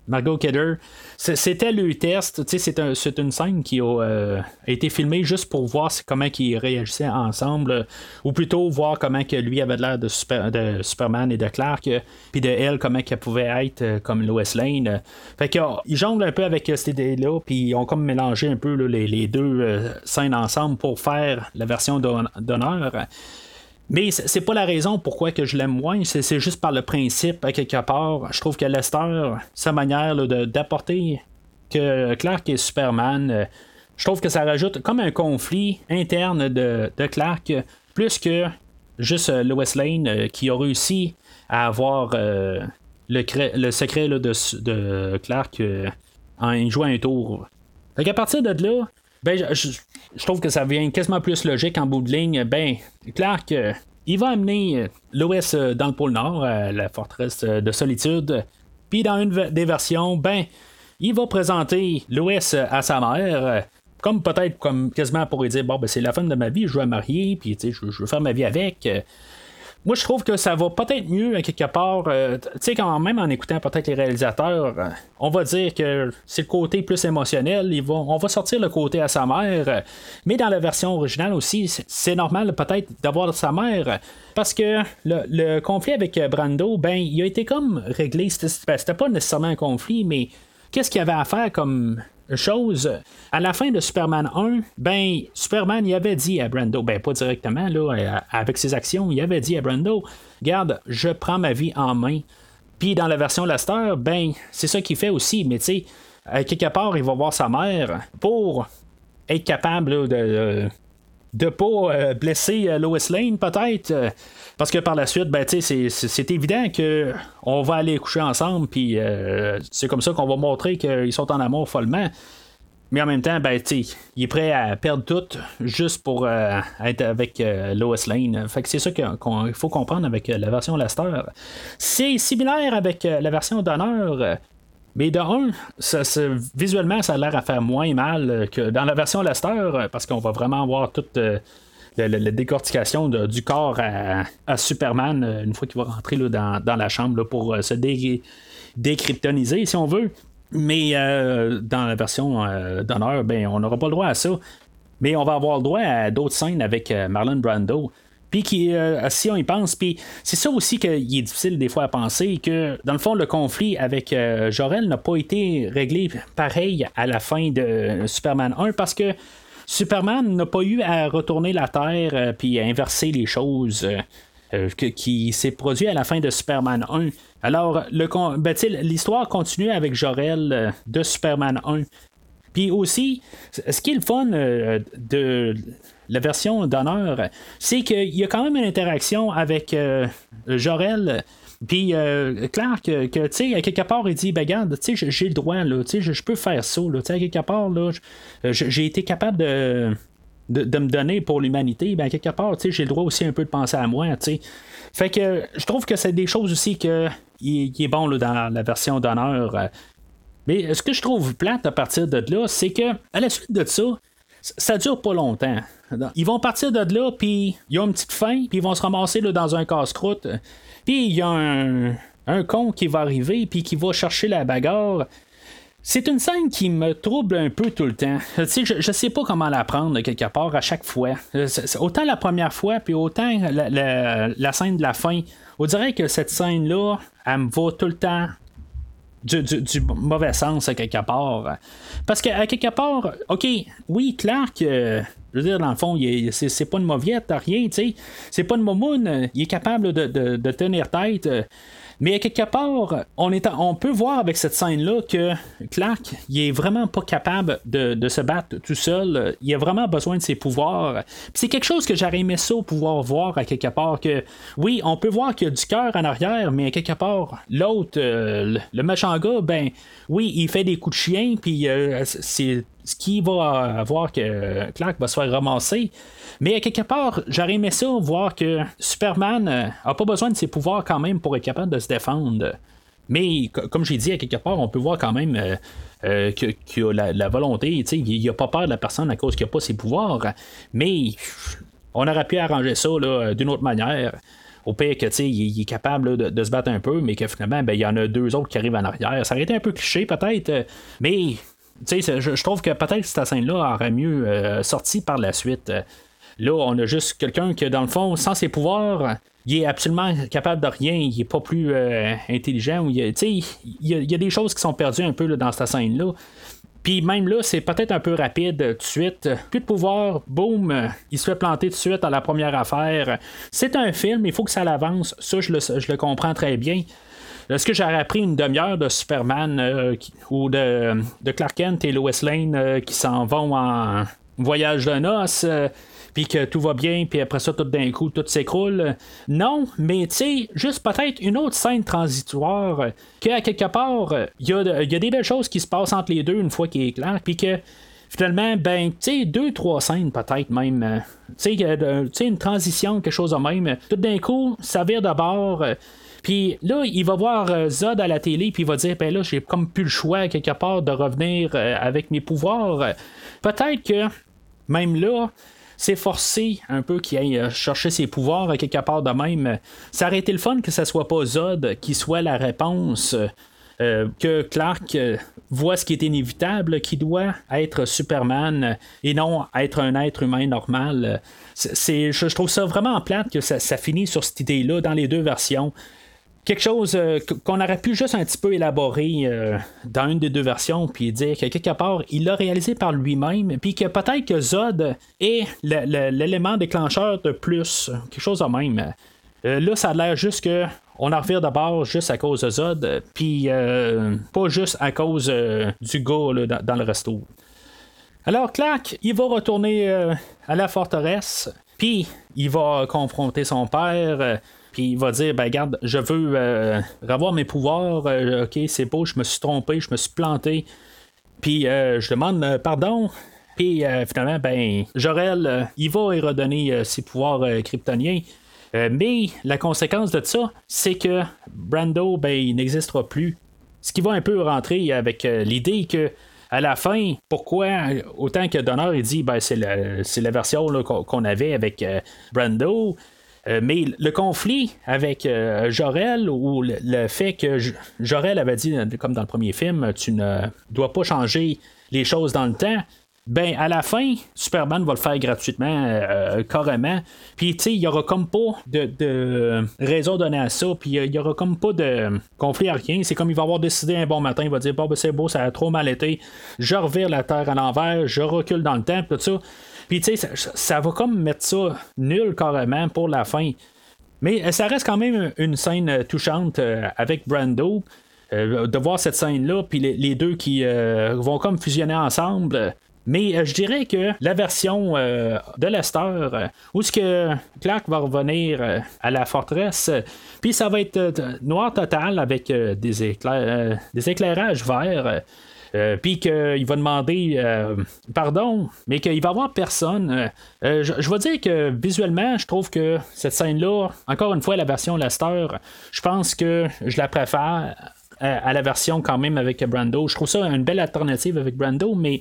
Margot Kidder. C'était le test. C'est une scène qui a été filmée juste pour voir comment ils réagissaient ensemble, ou plutôt voir comment que lui avait l'air de, de, Superman et de Clark, puis de elle, comment qu'elle pouvait être comme Lois Lane. Fait qu'ils jonglent un peu avec cette idée-là, puis ils ont comme mélangé un peu les, deux scènes ensemble pour faire la version d'honneur. Mais c'est pas la raison pourquoi que je l'aime moins, c'est juste par le principe, à quelque part. Je trouve que Lester, sa manière d'apporter que Clark est Superman, euh, je trouve que ça rajoute comme un conflit interne de, Clark, plus que juste euh, Lois Lane euh, qui a réussi à avoir le, le, secret de, de, Clark en jouant un tour. Fait qu'à partir de là, ben, je, trouve que ça vient quasiment plus logique en bout de ligne. Ben, Clark, euh, il va amener euh, l'Ouest euh, dans le pôle Nord, la forteresse de solitude. Puis dans une des versions, ben, il va présenter l'Ouest à sa mère. comme peut-être comme quasiment pour lui dire bon ben c'est la femme de ma vie, je veux la marier, puis je, je veux faire ma vie avec. Moi, je trouve que ça va peut-être mieux quelque part. Euh, tu sais, quand même en écoutant peut-être les réalisateurs, euh, on va dire que c'est le côté plus émotionnel. Ils vont, on va sortir le côté à sa mère. mais dans la version originale aussi, c'est normal peut-être d'avoir sa mère. Parce que le, conflit avec Brando, ben, il a été comme réglé. C'était pas nécessairement un conflit, mais qu'est-ce qu'il y avait à faire comme chose. À la fin de Superman 1, ben, Superman, il avait dit à Brando, ben, pas directement, là, euh, avec ses actions, il avait dit à Brando, Garde, je prends ma vie en main. Puis dans la version Lester, ben, c'est ça qu'il fait aussi, mais tu sais, quelque part, il va voir sa mère pour être capable de de pas euh, blesser euh, Lois Lane peut-être parce que par la suite ben c'est évident que on va aller coucher ensemble puis c'est comme ça qu'on va montrer qu'ils sont en amour follement mais en même temps, ben, il est prêt à perdre tout juste pour être avec Lois Lane. Fait que c'est ça qu'il faut comprendre avec la version Lester. C'est similaire avec la version d'honneur. Mais de un, visuellement, ça a l'air à faire moins mal que dans la version Lester, parce qu'on va vraiment voir toute euh, la, décortication du corps à, Superman euh, une fois qu'il va rentrer dans, la chambre pour euh, se décryptoniser, si on veut. Mais dans la version d'honneur, ben, on n'aura pas le droit à ça. Mais on va avoir le droit à d'autres scènes avec Marlon Brando. Puis qui, euh, si on y pense, puis c'est ça aussi qu'il est difficile des fois à penser, que dans le fond, le conflit avec euh, Jorel n'a pas été réglé pareil à la fin de Superman 1 parce que Superman n'a pas eu à retourner la Terre euh, puis à inverser les choses. qui s'est produit à la fin de Superman 1. Alors, ben, l'histoire continue avec Jorel de Superman 1. Puis aussi, ce qui est le fun de la version d'honneur, c'est qu'il y a quand même une interaction avec euh, Jorel. Puis euh, Clark, que, tu sais, à quelque part, il dit, ben regarde, tu sais, j'ai le droit, là, tu sais, je peux faire ça, là, tu sais, à quelque part, là, j'ai été capable de, de, me donner pour l'humanité, ben, à quelque part, tu sais, j'ai le droit aussi un peu de penser à moi, tu sais. Fait que je trouve que c'est des choses aussi que il, est bon là, dans la version d'honneur. Mais ce que je trouve plate à partir de là, c'est que à la suite de ça, ça dure pas longtemps. Ils vont partir de là, puis ils ont une petite fin, puis ils vont se ramasser là, dans un casse-croûte. Il y a un, con qui va arriver, puis qui va chercher la bagarre. C'est une scène qui me trouble un peu tout le temps. je, je sais pas comment la prendre quelque part à chaque fois. autant la première fois, puis autant la, scène de la fin. On dirait que cette scène-là, elle me va tout le temps du, du, mauvais sens à quelque part. Parce qu'à quelque part, ok, oui, Clark, euh, je veux dire, dans le fond, c'est, pas une mauviette, rien, tu sais. C'est pas une momoune, il est capable de, tenir tête. Mais à quelque part, on, est, on peut voir avec cette scène-là que Clark, il est vraiment pas capable de, se battre tout seul. Il a vraiment besoin de ses pouvoirs. c'est quelque chose que j'aurais aimé ça pouvoir voir à quelque part. Que oui, on peut voir qu'il y a du cœur en arrière, mais à quelque part, l'autre, euh, le méchant gars, ben oui, il fait des coups de chien, puis euh, c'est ce qui va avoir que Clark va se faire ramasser. Mais à quelque part, j'aurais aimé ça voir que Superman euh, pas besoin de ses pouvoirs quand même pour être capable de se défendre. Mais comme j'ai dit, à quelque part, on peut voir quand même euh, euh, qu'il a la, volonté. Il n'a pas peur de la personne à cause qu'il n'a pas ses pouvoirs. Mais on aurait pu arranger ça d'une autre manière. au pire que il, est capable de, se battre un peu, mais que finalement, ben, il y en a deux autres qui arrivent en arrière. Ça aurait été un peu cliché peut-être, mais je, je trouve que peut-être cette scène-là aurait mieux sorti par la suite. Là, on a juste quelqu'un qui, dans le fond, sans ses pouvoirs, il est absolument capable de rien, il est pas plus euh, intelligent. Il, il, y a, des choses qui sont perdues un peu dans cette scène-là. Puis même là, c'est peut-être un peu rapide tout de suite. Plus de pouvoir, boum, il se fait planter tout de suite à la première affaire. C'est un film, il faut que ça l'avance. Ça, je le, je le comprends très bien. Est-ce que j'aurais appris une demi-heure de Superman euh, ou de, Clark Kent et Lois Lane euh, qui s'en vont en voyage de noces? puis que tout va bien, puis après ça, tout d'un coup, tout s'écroule? Non, mais tu sais, juste peut-être une autre scène transitoire, qu'à quelque part, il y a, des belles choses qui se passent entre les deux une fois qu'il est clair, puis que finalement, ben, tu sais, deux, trois scènes peut-être même. Tu sais, une transition, quelque chose de même. Tout d'un coup, ça vire de bord. Puis là, il va voir Zod à la télé, puis il va dire Ben là, j'ai comme plus le choix, quelque part, de revenir avec mes pouvoirs. Peut-être que, même là, c'est forcé un peu qu'il aille euh, chercher ses pouvoirs quelque part de même. Ça aurait été le fun que ce soit pas Zod qui soit la réponse. Euh, que Clark euh, voit ce qui est inévitable, qui doit être Superman et non être un être humain normal. C'est, je, trouve ça vraiment plate que ça, ça finit sur cette idée-là dans les deux versions quelque chose euh, qu'on aurait pu juste un petit peu élaborer euh, dans une des deux versions, puis dire que quelque part, il l'a réalisé par lui-même, puis que peut-être que Zod est l'élément déclencheur de plus, quelque chose de même. Euh, là, ça a l'air juste que on en revient d'abord juste à cause de Zod, puis pas juste à cause du gars dans, dans, le resto. Alors Clark, il va retourner à la forteresse, puis il va confronter son père il va dire ben garde, je veux euh, revoir mes pouvoirs, euh, ok, c'est beau, je me suis trompé, je me suis planté. Puis euh, je demande pardon. Puis finalement, ben, Jorel, il va redonner ses pouvoirs kryptoniens. mais la conséquence de ça, c'est que Brando, ben, n'existera plus. Ce qui va un peu rentrer avec l'idée que à la fin, pourquoi autant que Donner il dit ben, c'est la, version qu'on avait avec Brando, euh, mais le conflit avec euh, Jorel ou le, fait que Jorel avait dit, comme dans le premier film, tu ne dois pas changer les choses dans le temps. Ben, à la fin, Superman va le faire gratuitement, euh, carrément. Puis, tu sais, il y aura comme pas de, raison donnée à ça. Puis, il y aura comme pas de conflit à rien. C'est comme il va avoir décidé un bon matin, il va dire Bon, ben, c'est beau, ça a trop mal été. Je revire la Terre à l'envers, je recule dans le temps, tout ça. Puis, tu sais, ça, va comme mettre ça nul carrément pour la fin. Mais euh, ça reste quand même une scène euh, touchante euh, avec Brando. de voir cette scène-là, puis les, deux qui vont comme fusionner ensemble. Mais je dirais que la version de Lester, où ce que Clark va revenir à la forteresse, puis ça va être noir total avec des, des éclairages verts. Euh, puis qu'il va demander euh, pardon, mais qu'il va avoir personne. Euh, je, vais dire que visuellement, je trouve que cette scène-là, encore une fois, la version Lester, je pense que je la préfère à, la version quand même avec Brando. Je trouve ça une belle alternative avec Brando, mais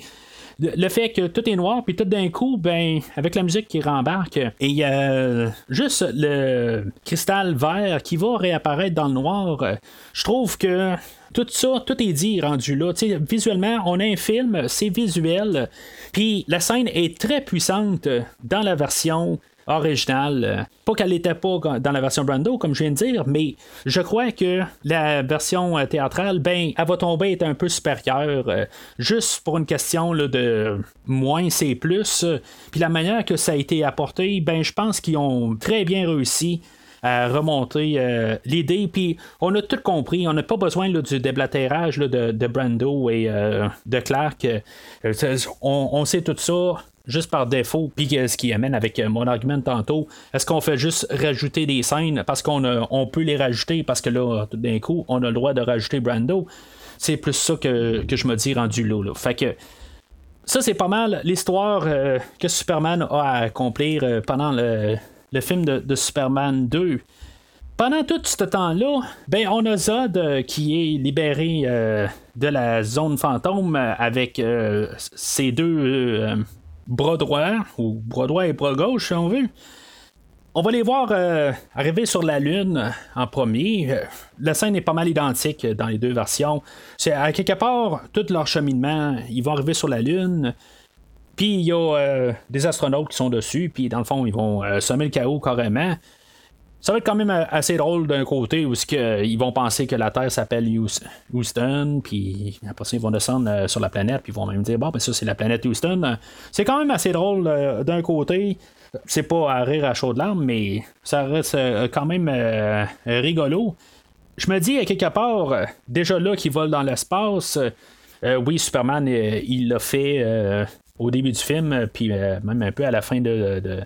le fait que tout est noir, puis tout d'un coup, ben, avec la musique qui rembarque, et il a juste le cristal vert qui va réapparaître dans le noir, je trouve que tout ça, tout est dit rendu là. visuellement, on a un film, c'est visuel, puis la scène est très puissante dans la version originale. Pas qu'elle n'était pas dans la version Brando, comme je viens de dire, mais je crois que la version théâtrale, ben, elle va tomber être un peu supérieure, euh, juste pour une question de moins c'est plus. Puis la manière que ça a été apporté, ben, je pense qu'ils ont très bien réussi à remonter euh, l'idée. Puis on a tout compris. On n'a pas besoin du déblatérage de, Brando et euh, de Clark. Euh, on, sait tout ça juste par défaut, puis ce qui amène avec mon argument tantôt, est-ce qu'on fait juste rajouter des scènes parce qu'on on peut les rajouter parce que là, tout d'un coup, on a le droit de rajouter Brando? C'est plus ça que, je me dis rendu là. Fait que ça, c'est pas mal l'histoire que Superman a à accomplir pendant le, le film de, Superman 2. Pendant tout ce temps-là, ben, on a Zod euh, qui est libéré euh, de la zone fantôme avec euh, ses deux bras droits, ou bras droit et bras gauche, si on veut. On va les voir arriver sur la Lune en premier. la scène est pas mal identique dans les deux versions. C'est à quelque part, tout leur cheminement, ils vont arriver sur la Lune. Puis il y a des astronautes qui sont dessus, puis dans le fond, ils vont semer le chaos carrément. Ça va être quand même euh, assez drôle d'un côté où que, ils vont penser que la Terre s'appelle Houston, puis après ça, ils vont descendre euh, sur la planète, puis ils vont même dire Bon, ben ça, c'est la planète Houston. C'est quand même assez drôle euh, d'un côté. C'est pas à rire à chaud de larmes, mais ça reste quand même rigolo. Je me dis, à quelque part, déjà là qu'ils volent dans l'espace, oui, Superman, il l'a fait au début du film, puis même un peu à la fin de, de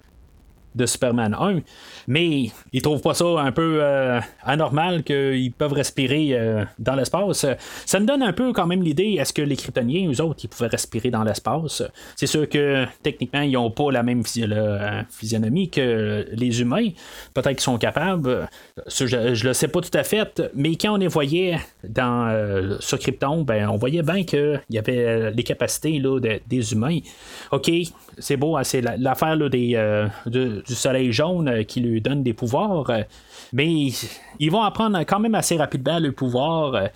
Superman 1. Mais ils trouvent pas ça un peu euh, anormal qu'ils peuvent respirer euh, dans l'espace. Ça me donne un peu quand même l'idée, est-ce que les kryptoniens, eux autres, ils pouvaient respirer dans l'espace? C'est sûr que techniquement, ils n'ont pas la même physionomie que les humains. Peut-être qu'ils sont capables. je, ne le sais pas tout à fait, mais quand on les voyait dans, euh, sur Krypton, ben, on voyait bien qu'il y avait les capacités là, des humains. OK, c'est beau, hein, c'est l'affaire des, du soleil jaune qui lui donne des pouvoirs. Euh, mais ils vont apprendre quand même assez rapidement le pouvoir. Euh,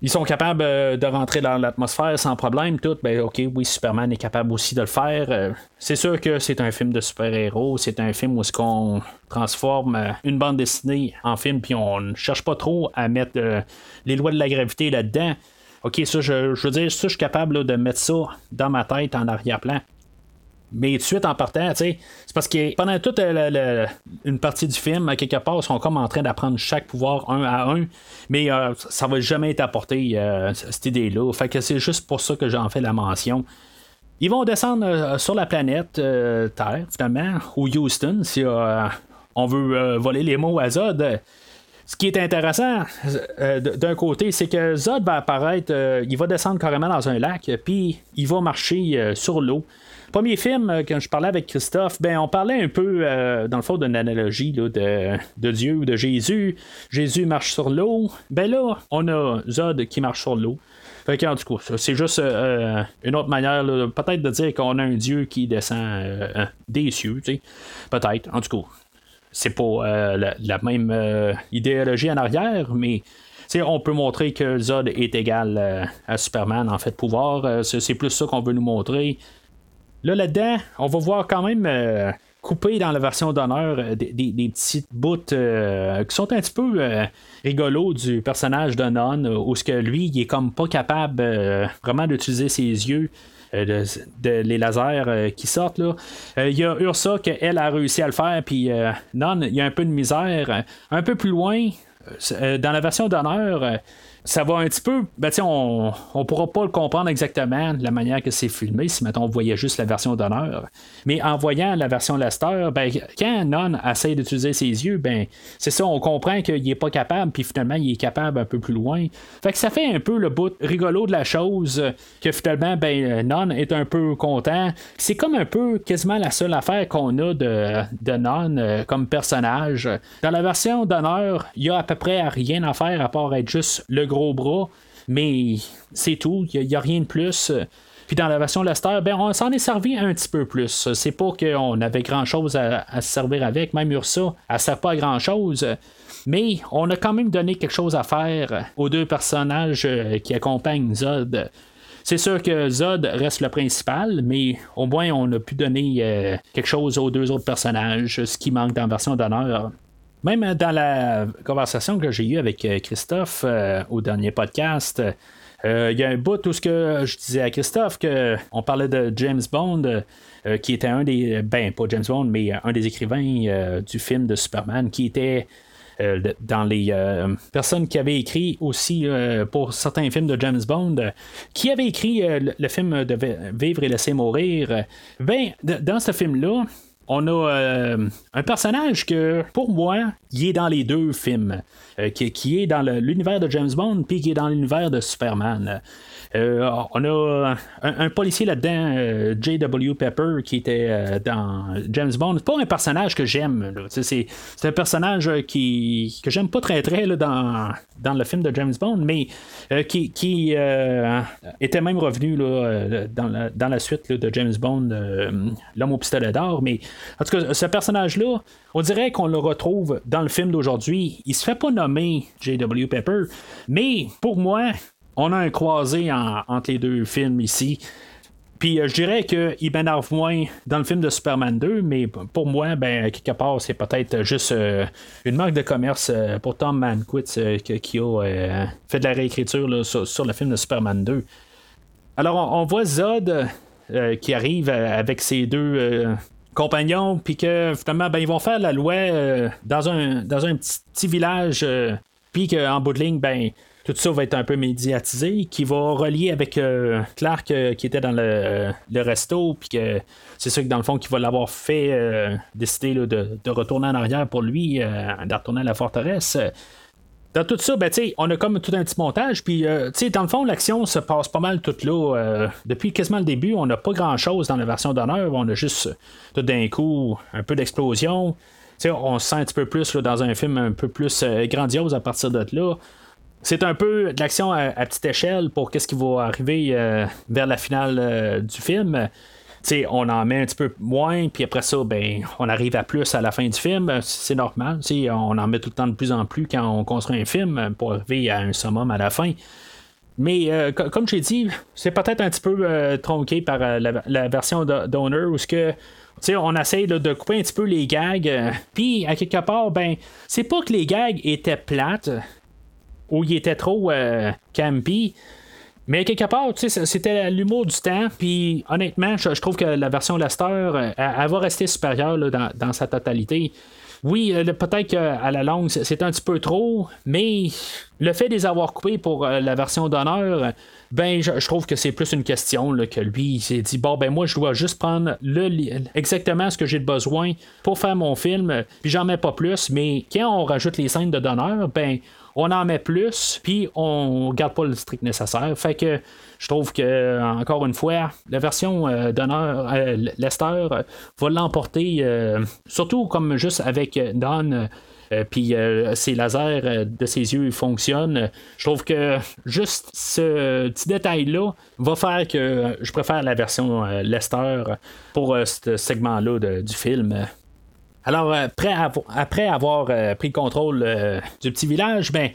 ils sont capables euh, de rentrer dans l'atmosphère sans problème, tout. Ben, ok, oui, Superman est capable aussi de le faire. C'est sûr que c'est un film de super-héros. C'est un film où ce qu'on transforme une bande dessinée en film, puis on ne cherche pas trop à mettre les lois de la gravité là-dedans. Ok, ça, je, veux dire, ça, je suis capable de mettre ça dans ma tête en arrière-plan. Mais tout de suite en partant, c'est parce que pendant toute euh, une partie du film, quelque part, ils sont comme en train d'apprendre chaque pouvoir un à un, mais euh, ça va jamais être apporté, euh, cette idée-là. Fait que c'est juste pour ça que j'en fais la mention. Ils vont descendre sur la planète Terre, finalement, ou Houston, si on veut voler les mots à Zod. Ce qui est intéressant d'un côté, c'est que Zod va apparaître, il va descendre carrément dans un lac, puis il va marcher sur l'eau. Premier film, euh, quand je parlais avec Christophe, ben on parlait un peu, euh, dans le fond, d'une analogie de, de, Dieu ou de Jésus. Jésus marche sur l'eau. Ben là, on a Zod qui marche sur l'eau. Fait que, en tout cas, c'est juste euh, une autre manière, peut-être de dire qu'on a un Dieu qui descend des cieux, tu sais. Peut-être, en tout cas. C'est pas la, même idéologie en arrière, mais on peut montrer que Zod est égal à Superman en fait pouvoir. c'est plus ça qu'on veut nous montrer. Là, là-dedans, on va voir quand même euh, couper dans la version d'honneur euh, des, petites bouts euh, qui sont un petit peu rigolos du personnage de Non, où ce que lui, il est comme pas capable vraiment d'utiliser ses yeux. De, les lasers qui sortent là. Il y a Ursa qu'elle a réussi à le faire, puis Non, il y a un peu de misère. Un peu plus loin, dans la version d'honneur, ça va un petit peu. Ben, on ne pourra pas le comprendre exactement de la manière que c'est filmé si maintenant on voyait juste la version d'honneur. Mais en voyant la version Lester, ben, quand Non essaie d'utiliser ses yeux, ben c'est ça, on comprend qu'il n'est pas capable, puis finalement il est capable un peu plus loin. Fait que ça fait un peu le bout rigolo de la chose, que finalement, ben, Non est un peu content. C'est comme un peu quasiment la seule affaire qu'on a de, de Non euh, comme personnage. Dans la version d'honneur, il y a à peu près rien à faire à part être juste le gros bras, mais c'est tout, il n'y a, rien de plus. Puis dans la version Lester, ben, on s'en est servi un petit peu plus. C'est pas qu'on avait grand chose à, se servir avec, même Ursa, elle ne sert pas à grand chose. Mais on a quand même donné quelque chose à faire aux deux personnages euh, qui accompagnent Zod. C'est sûr que Zod reste le principal, mais au moins on a pu donner euh, quelque chose aux deux autres personnages, ce qui manque dans la version d'honneur. Même dans la conversation que j'ai eue avec euh, Christophe euh, au dernier podcast, euh, il y a un bout où ce que je disais à Christophe que on parlait de James Bond, qui était un des. Ben, pas James Bond, mais un des écrivains du film de Superman, qui était. dans les personnes qui avaient écrit aussi pour certains films de James Bond, qui avait écrit le, film de Vivre et laisser mourir. Ben, dans ce film-là, on a euh, un personnage que, pour moi, il est dans les deux films, euh, qui, est dans l'univers de James Bond, puis qui est dans l'univers de Superman. Euh, on a un, policier là-dedans, J.W. Pepper, qui était dans James Bond. C'est pas un personnage que j'aime. C'est, un personnage qui, que j'aime pas très très dans, le film de James Bond, mais qui, qui était même revenu là, dans, la, dans la suite de James Bond, L'homme au pistolet d'or. Mais En tout cas, ce personnage-là, on dirait qu'on le retrouve dans le film d'aujourd'hui. Il se fait pas nommer J.W. Pepper, mais pour moi, on a un croisé entre les deux films ici. Puis euh, je dirais qu'il m'énerve moins dans le film de Superman 2, mais pour moi, ben, quelque part, c'est peut-être juste euh, une marque de commerce euh, pour Tom Manquitz qui a fait de la réécriture sur, le film de Superman 2. Alors, on, voit Zod qui arrive avec ses deux compagnons, puis que finalement, ben, ils vont faire la loi dans, un, dans un petit, village, puis qu'en bout de ligne, ben, tout ça va être un peu médiatisé, qui va relier avec euh, Clark euh, qui était dans le, resto, puis que c'est ça que dans le fond qui va l'avoir fait euh, décider de, retourner en arrière pour lui, de retourner à la forteresse. Dans tout ça, ben, on a comme tout un petit montage, puis dans le fond, l'action se passe pas mal toute là. depuis quasiment le début, on n'a pas grand chose dans la version d'honneur, on a juste tout d'un coup un peu d'explosion. on se sent un petit peu plus dans un film un peu plus grandiose à partir de là c'est un peu de l'action à, petite échelle pour qu'est-ce qui va arriver euh, vers la finale euh, du film. On en met un petit peu moins, puis après ça, ben, on arrive à plus à la fin du film. C'est normal. On en met tout le temps de plus en plus quand on construit un film pour arriver à un summum à la fin. Mais euh, comme j'ai dit, c'est peut-être un petit peu tronqué par la, version d'Owner où ce que on essaye de couper un petit peu les gags. Puis, à quelque part, ben, c'est pas que les gags étaient plates, où il était trop euh, campy. Mais quelque part, c'était l'humour du temps. Puis honnêtement, je, trouve que la version Lester, euh, elle, va rester supérieure dans, sa totalité. Oui, euh, peut-être qu'à la longue, c'est un petit peu trop, mais le fait de les avoir coupés pour la version d'honneur, ben, je, trouve que c'est plus une question que lui, il s'est dit bon, ben, moi, je dois juste prendre exactement ce que j'ai besoin pour faire mon film, puis j'en mets pas plus, mais quand on rajoute les scènes de d'honneur, ben, on en met plus, puis on garde pas le strict nécessaire. Fait que je trouve que, encore une fois, la version euh, euh, Lester va l'emporter, euh, surtout comme juste avec Don. puis ses lasers de ses yeux fonctionnent. Je trouve que juste ce petit détail-là va faire que je préfère la version Lester pour ce segment-là du film. Alors, euh, après, avoir euh, pris le contrôle euh, du petit village, ben,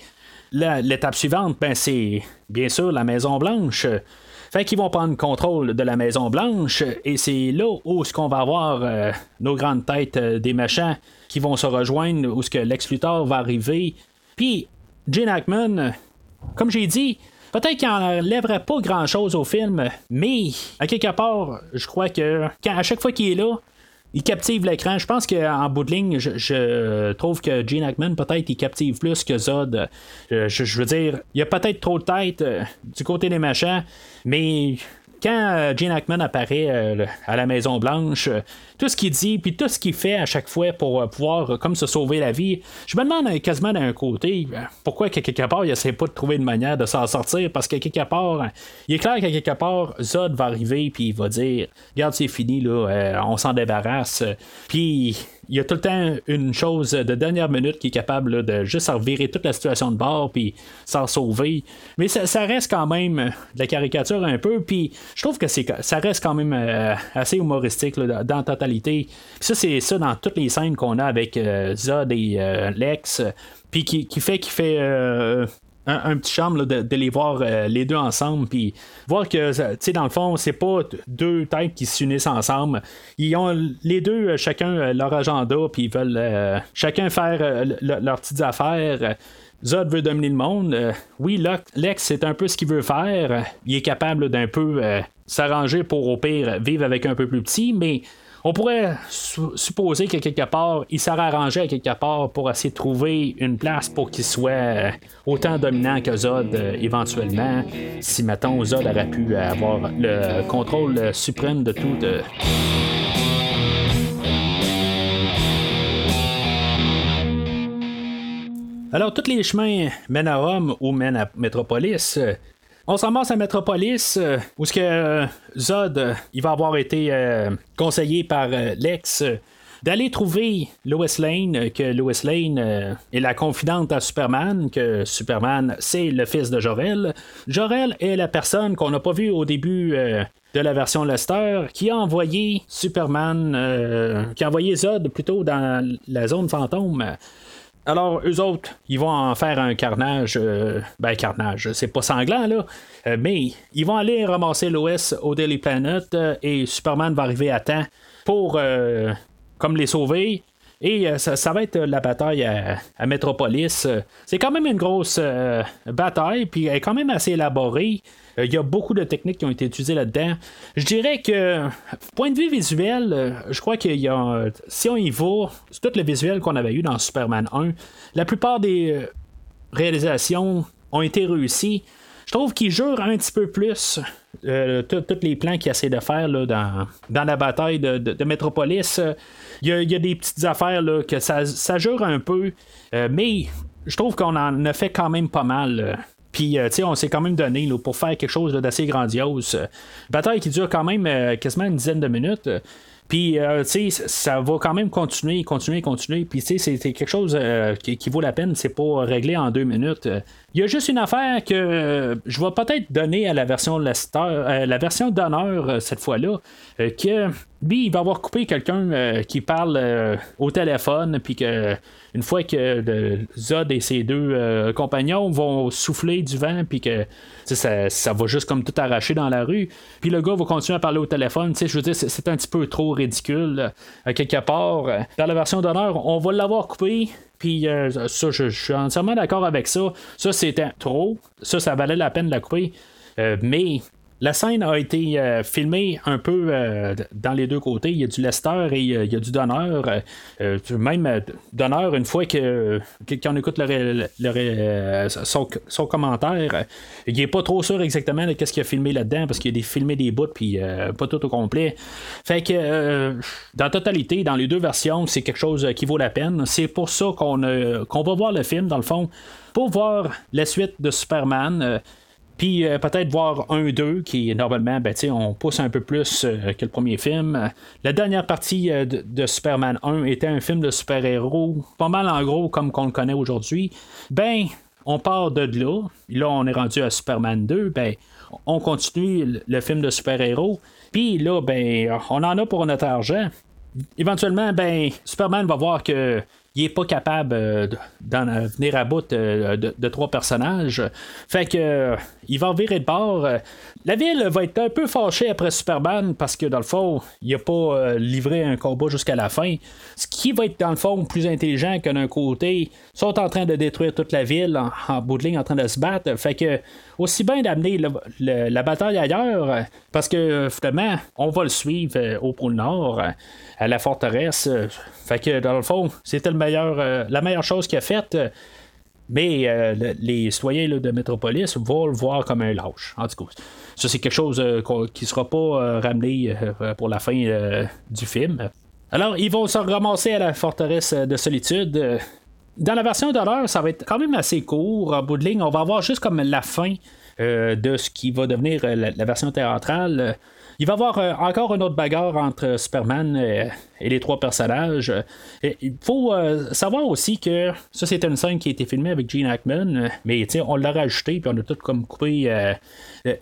l'étape suivante, ben, c'est bien sûr la Maison Blanche. Fait qu'ils vont prendre contrôle de la Maison Blanche et c'est là où ce qu'on va avoir nos grandes têtes des méchants qui vont se rejoindre, où ce que Lex va arriver. Puis Gene Hackman, comme j'ai dit, peut-être qu'il n'enlèverait pas grand-chose au film, mais à quelque part, je crois que à chaque fois qu'il est là, il captive l'écran. Je pense qu'en bout de ligne, je, trouve que Gene Hackman, peut-être, il captive plus que Zod. Je, je veux dire, il y a peut-être trop de tête euh, du côté des machins, mais quand euh, Gene Hackman apparaît euh, à la Maison Blanche, euh, tout ce qu'il dit, puis tout ce qu'il fait à chaque fois pour pouvoir comme se sauver la vie, je me demande quasiment d'un côté pourquoi quelque part il essaie pas de trouver une manière de s'en sortir, parce que quelque part, il est clair qu'à quelque part, Zod va arriver puis il va dire, regarde c'est fini là, on s'en débarrasse, puis il y a tout le temps une chose de dernière minute qui est capable de juste revirer toute la situation de bord puis s'en sauver. Mais ça, reste quand même de la caricature un peu. Puis je trouve que ça reste quand même euh, assez humoristique dans la totalité. ça, c'est ça dans toutes les scènes qu'on a avec euh, Zod et euh, Lex. Puis qui, qui, fait qu'il fait un, petit charme de, les voir euh, les deux ensemble, puis voir que, tu sais, dans le fond, c'est pas deux têtes qui s'unissent ensemble. Ils ont les deux, euh, chacun euh, leur agenda, puis ils veulent chacun faire leurs petites affaires. Zod veut dominer le monde. oui, Lex, c'est un peu ce qu'il veut faire. Il est capable d'un peu s'arranger pour, au pire, vivre avec un peu plus petit, mais on pourrait supposer que quelque part, il s'est à quelque part pour essayer de trouver une place pour qu'il soit euh, autant dominant que Zod euh, éventuellement, si mettons Zod aurait pu avoir le contrôle suprême de tout. Alors, tous les chemins mènent à Rome ou mènent à Métropolis. On s'en à Metropolis, euh, où ce que euh, Zod, il va avoir été euh, conseillé par Lex d'aller trouver Lois Lane, que Lois Lane est la confidente à Superman, que Superman c'est le fils de Jorel. Jorel est la personne qu'on n'a pas vue au début de la version Lester, qui a envoyé Superman, qui a envoyé Zod plutôt dans la zone fantôme. Alors, eux autres, ils vont en faire un carnage. ben, carnage, c'est pas sanglant, là. mais ils vont aller ramasser l'OS au Daily Planet et Superman va arriver à temps pour comme les sauver. Et ça, va être la bataille à, Metropolis. C'est quand même une grosse bataille, puis elle est quand même assez élaborée. Il y a beaucoup de techniques qui ont été utilisées là-dedans. Je dirais que, point de vue visuel, je crois qu'il y a. Si on y va, tout le visuel qu'on avait eu dans Superman 1. La plupart des réalisations ont été réussies. Je trouve qu'il jure un petit peu plus euh, tous les plans qu'il essaie de faire là, dans, dans, la bataille de, de, Metropolis. Il y, a, des petites affaires là, que ça, ça, jure un peu, euh, mais je trouve qu'on en a fait quand même pas mal. Puis, euh, tu sais, on s'est quand même donné pour faire quelque chose d'assez grandiose. bataille qui dure quand même quasiment une dizaine de minutes. Puis, tu sais, ça va quand même continuer, continuer, continuer. Puis, tu sais, c'est quelque chose euh, qui, vaut la peine. C'est pas réglé en deux minutes. Il y a juste une affaire que euh, je vais peut-être donner à la version Lester, la version d'honneur cette fois-là, que lui, il va avoir coupé quelqu'un qui parle au téléphone, puis que une fois que Zod et ses deux compagnons vont souffler du vent, puis que ça, ça va juste comme tout arracher dans la rue. Puis le gars va continuer à parler au téléphone. Je veux dire, c'est un petit peu trop ridicule. Euh, quelque part, euh, dans la version d'honneur, on va l'avoir coupé. Puis euh, ça, je, suis entièrement d'accord avec ça. Ça, c'était trop. Ça, ça valait la peine de la couper. mais la scène a été euh, filmée un peu euh, dans les deux côtés. Il y a du Lester et euh, il y a du Donneur. même Donneur, une fois que quand on écoute son, commentaire, il n'est pas trop sûr exactement de ce qu'il a filmé là-dedans parce qu'il a filmé des bouts puis pas tout au complet. Fait que dans totalité, dans les deux versions, c'est quelque chose qui vaut la peine. C'est pour ça qu'on qu'on va voir le film dans le fond pour voir la suite de Superman. Puis euh, peut-être voir un 2 qui normalement, ben, on pousse un peu plus euh, que le premier film. La dernière partie euh, de, Superman 1 était un film de super-héros, pas mal en gros comme qu'on le connaît aujourd'hui. Ben, on part de là. Là, on est rendu à Superman 2. Ben, on continue le, film de super-héros. Puis là, ben, on en a pour notre argent. Éventuellement, ben, Superman va voir que il est pas capable euh, d'en venir à bout euh, de, trois personnages. Fait que euh, il va virer de bord. La ville va être un peu fâchée après Superman parce que dans le fond, il a pas livré un combat jusqu'à la fin. Ce qui va être dans le fond plus intelligent que d'un côté, sont en train de détruire toute la ville en, bout de ligne, en train de se battre. Fait que aussi bien d'amener la bataille ailleurs parce que finalement, on va le suivre au pôle Nord à la forteresse. Fait que dans le fond, c'était le meilleur, euh, la meilleure chose qu'il a faite. Mais euh, les citoyens de Métropolis vont le voir comme un lâche. En tout cas, ça c'est quelque chose euh, qui ne sera pas ramené pour la fin du film. Alors, ils vont se ramasser à la forteresse de solitude. Dans la version d'horreur, ça va être quand même assez court. En bout de ligne, on va avoir juste comme la fin de ce qui va devenir la version théâtrale. Il va y avoir euh, encore une autre bagarre entre Superman euh, et, les trois personnages. il faut euh, savoir aussi que ça, c'était une scène qui a été filmée avec Gene Hackman, mais on l'a rajouté, puis on a tout comme coupé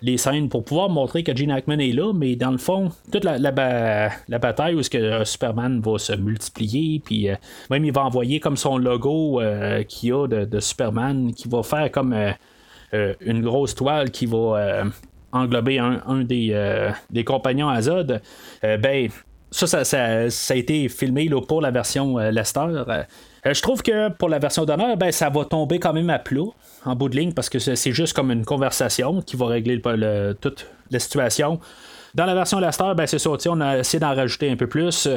les scènes pour pouvoir montrer que Gene Hackman est là, mais dans le fond, toute la, bataille où que Superman va se multiplier, puis même il va envoyer comme son logo qu'il a de, Superman, qui va faire comme une grosse toile qui va englober un, euh, des, compagnons à Zod, euh, ben, ça ça, a été filmé là, pour la version euh, Lester. je trouve que pour la version d'honneur, ben, ça va tomber quand même à plat en bout de ligne parce que c'est juste comme une conversation qui va régler toute la situation. Dans la version Lester, ben, c'est ça, on a essayé d'en rajouter un peu plus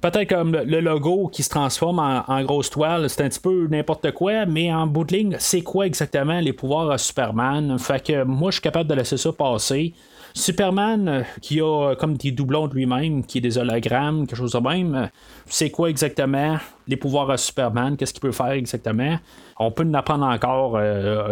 peut-être comme le logo qui se transforme en, grosse toile, c'est un petit peu n'importe quoi, mais en bout de c'est quoi exactement les pouvoirs à Superman? Fait que moi, je suis capable de laisser ça passer. Superman qui a comme des doublons de lui-même, qui est des hologrammes, quelque chose de même. C'est quoi exactement les pouvoirs à Superman, qu'est-ce qu'il peut faire exactement? On peut en apprendre encore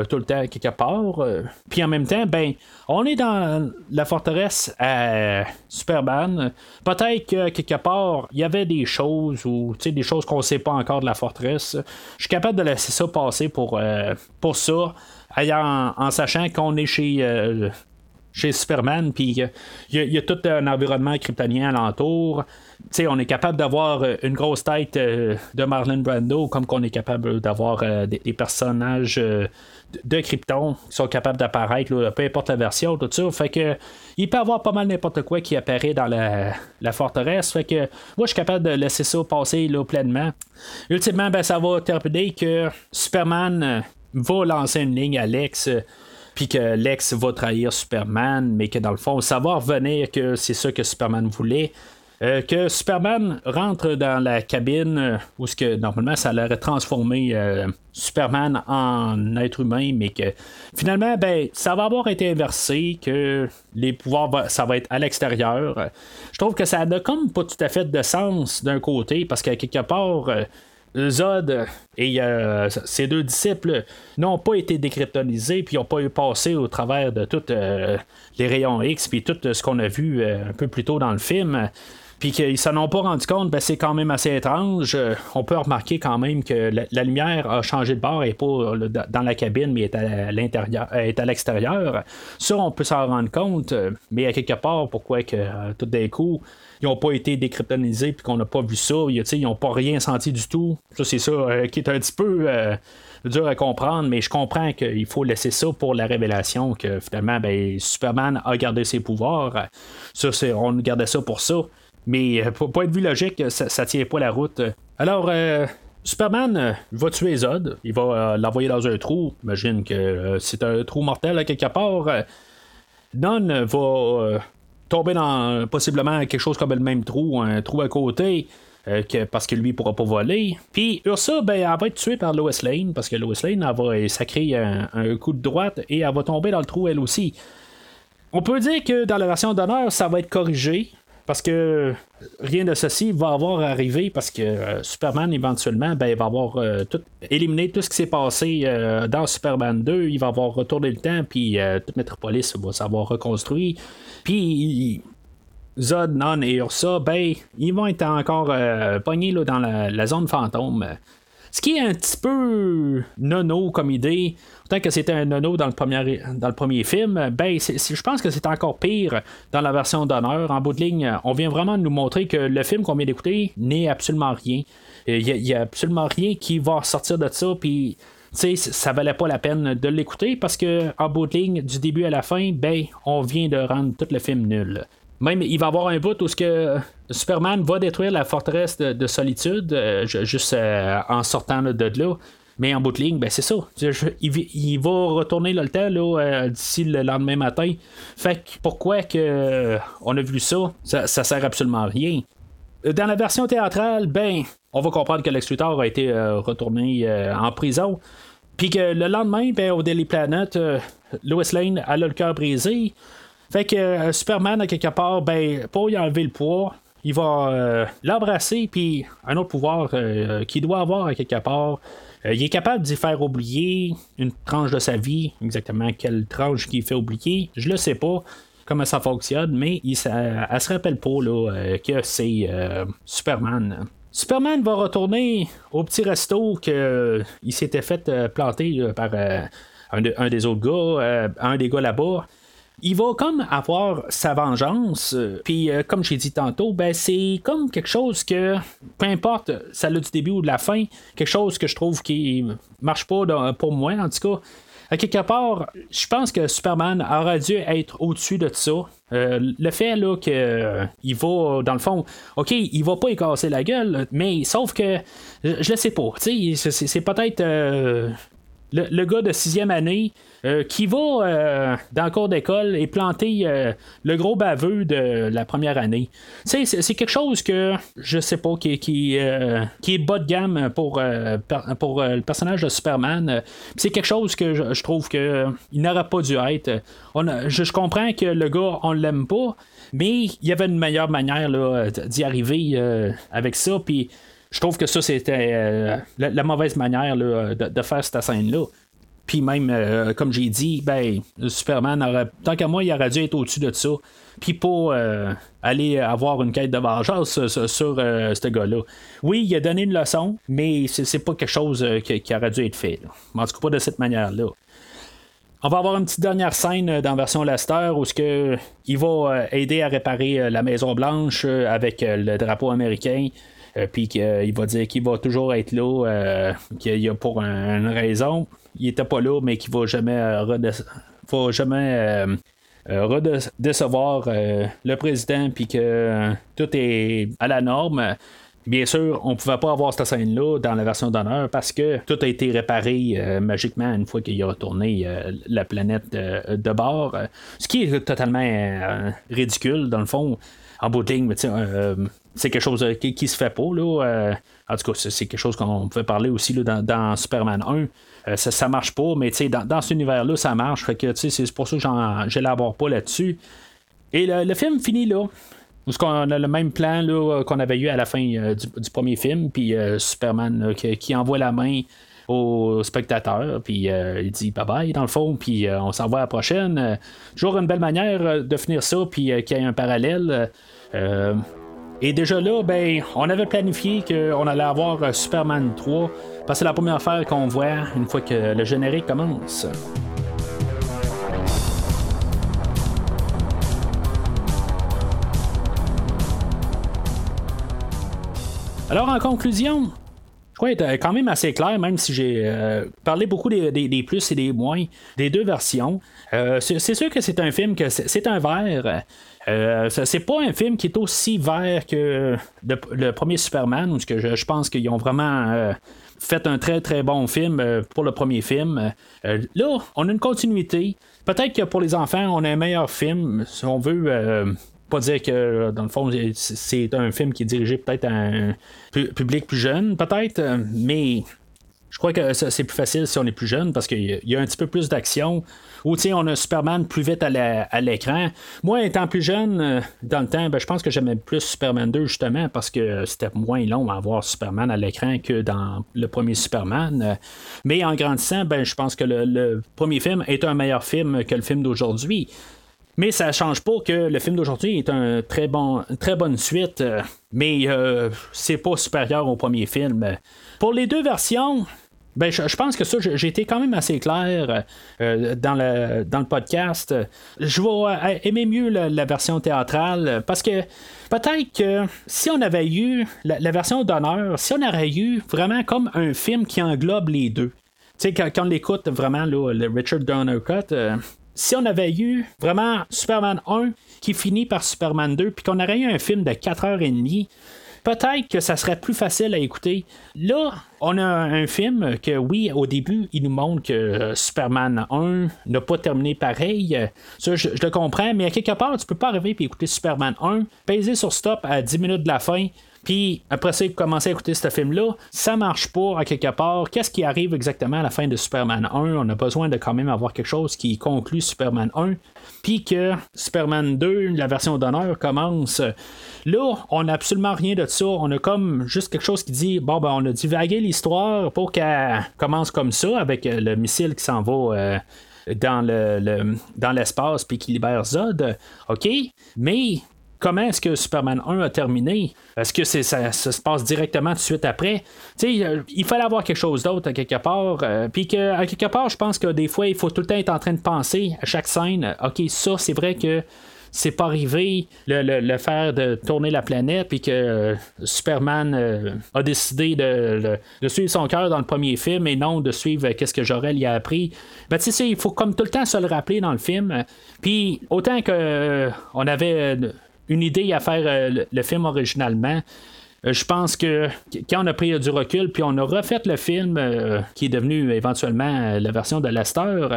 tout le temps quelque part. Puis en même temps, ben, on est dans la forteresse à Superman. Peut-être que quelque part, il y avait des choses ou des choses qu'on ne sait pas encore de la forteresse. Je suis capable de laisser ça passer pour, pour ça en, sachant qu'on est chez, euh, chez Superman, puis il y, a tout un environnement kryptonien alentour. sais, on est capable d'avoir une grosse tête euh, de Marlon Brando, comme qu'on est capable d'avoir euh, des, personnages de Krypton qui sont capables d'apparaître, peu importe la version, tout ça. Fait que il peut y avoir pas mal n'importe quoi qui apparaît dans la, forteresse. Fait que moi je suis capable de laisser ça passer pleinement. Ultimement, ben, ça va terminer que Superman va lancer une ligne à Lex euh, puis que Lex va trahir Superman, mais que dans le fond, ça va revenir que c'est ça que Superman voulait. Euh, que Superman rentre dans la cabine euh, où ce que normalement ça allait transformer Superman en être humain, mais que finalement ben ça va avoir été inversé, que les pouvoirs ça va être à l'extérieur. Je trouve que ça n'a comme pas tout à fait de sens d'un côté parce qu'à quelque part Zod et euh, ses deux disciples n'ont pas été décryptonisés, puis n'ont pas eu passé au travers de tous euh, les rayons X, puis tout ce qu'on a vu euh, un peu plus tôt dans le film. Puis qu'ils s'en ont pas rendu compte, ben c'est quand même assez étrange. on peut remarquer quand même que la, lumière a changé de bord et pas dans la cabine, mais est à l'intérieur, est à l'extérieur. Ça, on peut s'en rendre compte, mais à quelque part, pourquoi que tout d'un coup, ils n'ont pas été décryptonisés puis qu'on n'a pas vu ça. Ils n'ont pas rien senti du tout. Ça, c'est ça euh, qui est un petit peu euh, dur à comprendre, mais je comprends qu'il faut laisser ça pour la révélation que finalement, ben, Superman a gardé ses pouvoirs. Ça, c'est, on gardait ça pour ça. Mais euh, pour, être vu logique, ça, ne tient pas la route. Alors, Superman va tuer Zod. Il va l'envoyer dans un trou. Imagine que c'est un trou mortel à quelque part. Non va tomber dans possiblement quelque chose comme le même trou, un trou à côté. Euh, parce que lui pourra pas voler. Puis Ursa, ben, elle va être tuée par Lois Lane, parce que Lois Lane elle va sacrer un, un, coup de droite et elle va tomber dans le trou elle aussi. On peut dire que dans la version d'honneur, ça va être corrigé. Parce que rien de ceci va avoir arrivé parce que euh, Superman, éventuellement, ben, va avoir euh, éliminé tout ce qui s'est passé euh, dans Superman 2. Il va avoir retourné le temps, puis toute Metropolis va s'avoir reconstruit. Puis Zod, Non et Ursa, ben, ils vont être encore pognés dans la, zone fantôme. Ce qui est un petit peu nono comme idée, autant que c'était un nono dans le premier, dans le premier film, ben je pense que c'est encore pire dans la version d'honneur. En bout de ligne, on vient vraiment nous montrer que le film qu'on vient d'écouter n'est absolument rien. Il n'y a, absolument rien qui va sortir de ça, puis ça valait pas la peine de l'écouter parce que en bout de ligne, du début à la fin, ben, on vient de rendre tout le film nul. Même, il va y avoir un bout où ce que Superman va détruire la forteresse de, solitude, euh, juste euh, en sortant de là. Mais en bout de ligne, ben c'est ça. il, va retourner le temps euh, d'ici le lendemain matin. Fait que pourquoi que on a vu ça? ça? Ça sert absolument à rien. Dans la version théâtrale, ben, on va comprendre que Lex a été retourné en prison. Puis que le lendemain, ben, au Daily Planet, Lois Lane a le cœur brisé. Fait que euh, Superman, à quelque part, ben, pour y enlever le poids, il va euh, l'embrasser, puis un autre pouvoir euh, qu'il doit avoir à quelque part. Il est capable d'y faire oublier une tranche de sa vie, exactement quelle tranche qu'il fait oublier, je le sais pas comment ça fonctionne, mais il, elle se rappelle pas là, que c'est Superman. Superman va retourner au petit resto qu'il s'était fait planter par un, des autres gars, un des gars là-bas il va comme avoir sa vengeance. Euh, puis, euh, comme j'ai dit tantôt, ben, c'est comme quelque chose que, peu importe, ça l'a du début ou de la fin, quelque chose que je trouve qui marche pas pour moi, en tout cas. À quelque part, je pense que Superman aurait dû être au-dessus de ça. Euh, le fait là que il va dans le fond, ok, il va pas y la gueule, mais sauf que je, le sais pas. C'est peut-être le, gars de sixième année euh, qui va euh, dans le cours d'école et planter euh, le gros baveux de la première année. C'est, c'est quelque chose que je sais pas qui, qui, qui est bas de gamme pour, pour le personnage de Superman. C'est quelque chose que je, trouve que il n'aurait pas dû être. je, comprends que le gars on l'aime pas, mais il y avait une meilleure manière d'y arriver avec ça. Puis je trouve que ça, c'était euh, la, mauvaise manière de, faire cette scène-là. Puis même, euh, comme j'ai dit, ben, Superman aurait, tant qu'à moi, il aurait dû être au-dessus de ça. Puis pour euh, aller avoir une quête de vengeance sur, ce gars-là. Oui, il a donné une leçon, mais c'est, pas quelque chose qui, aurait dû être fait. En tout cas, pas de cette manière-là. On va avoir une petite dernière scène dans version Lester où ce que il va aider à réparer la Maison Blanche avec le drapeau américain. Euh, puis qu'il euh, va dire qu'il va toujours être là, euh, qu'il y a pour une raison. Il était pas là, mais qu'il va jamais, va jamais redécevoir le président, puis que tout est à la norme. Bien sûr, on ne pouvait pas avoir cette scène-là dans la version d'honneur parce que tout a été réparé magiquement une fois qu'il a retourné la planète de bord. ce qui est totalement ridicule, dans le fond. En bout de ligne, c'est quelque chose euh, qui, se fait pas. Là, euh, en tout cas, c'est quelque chose qu'on pouvait parler aussi là, dans, Superman 1. Euh, ça, ça marche pas, mais dans, dans cet univers-là, ça marche. Fait que c'est pour ça que j'élabore pas là-dessus. Et le, film finit là. Parce qu'on a le même plan qu'on avait eu à la fin du, premier film, puis Superman qui, envoie la main au spectateur, puis il dit bye bye dans le fond, puis on s'en va à la prochaine. toujours une belle manière de finir ça, puis qu'il y ait un parallèle. Et déjà là, ben, on avait planifié qu'on allait avoir euh, Superman 3, parce que c'est la première affaire qu'on voit une fois que le générique commence. Alors en conclusion, je crois être quand même assez clair, même si j'ai euh, parlé beaucoup des, plus et des moins des deux versions. Euh, c'est sûr que c'est un film que c'est un verre. Euh, c'est pas un film qui est aussi vert que le, premier Superman, où je, je pense qu'ils ont vraiment euh, fait un très très bon film euh, pour le premier film. là, on a une continuité. Peut-être que pour les enfants, on a un meilleur film, si on veut. Pas dire que dans le fond c'est un film qui est dirigé peut-être à un public plus jeune, peut-être, mais je crois que c'est plus facile si on est plus jeune parce qu'il y a un petit peu plus d'action. Ou tiens, on a Superman plus vite à l'écran. Moi, étant plus jeune, euh, dans le temps, ben, je pense que j'aimais plus Superman 2 justement parce que c'était moins long à voir Superman à l'écran que dans le premier Superman. Mais en grandissant, ben, je pense que le, premier film est un meilleur film que le film d'aujourd'hui. Mais ça change pas que le film d'aujourd'hui est un très bon, une très bonne suite, euh, mais euh, c'est pas supérieur au premier film. Pour les deux versions, ben, je, pense que ça, j'ai été quand même assez clair euh, dans, le, dans le podcast. Je vais aimer mieux la, version théâtrale parce que peut-être que si on avait eu la, version d'honneur, si on aurait eu vraiment comme un film qui englobe les deux. Tu sais, quand, on l'écoute vraiment, le Richard Donner Cut, si on avait eu vraiment Superman 1 qui finit par Superman 2, puis qu'on aurait eu un film de 4h30, peut-être que ça serait plus facile à écouter. Là, on a un film que, oui, au début, il nous montre que euh, Superman 1 n'a pas terminé pareil. Ça, je, le comprends, mais à quelque part, tu peux pas arriver et écouter Superman 1, peser sur stop à 10 minutes de la fin, puis après ça, commencer à écouter ce film-là, ça marche pas à quelque part. Qu'est-ce qui arrive exactement à la fin de Superman 1 On a besoin de quand même avoir quelque chose qui conclut Superman 1. Puis que Superman 2, la version d'honneur, commence. Là, on n'a absolument rien de ça. On a comme juste quelque chose qui dit bon, ben, on a divagué l'histoire pour qu'elle commence comme ça, avec le missile qui s'en va. Euh, dans le, dans l'espace puis qui libère Zod. OK, mais comment est-ce que Superman 1 a terminé? Est-ce que ça, se passe directement tout de suite après? Euh, il fallait avoir quelque chose d'autre à quelque part. Euh, puis à quelque part, je pense que des fois, il faut tout le temps être en train de penser à chaque scène. OK, ça, c'est vrai que c'est pas arrivé le, le, faire de tourner la planète puis que euh, Superman a décidé de, suivre son cœur dans le premier film et non de suivre qu'est-ce que Jorel y a appris. Ben tu sais il faut comme tout le temps se le rappeler dans le film. Puis autant que on avait une idée à faire euh, le, film originalement. je pense que quand on a pris du recul, puis on a refait le film qui est devenu éventuellement la version de Lester,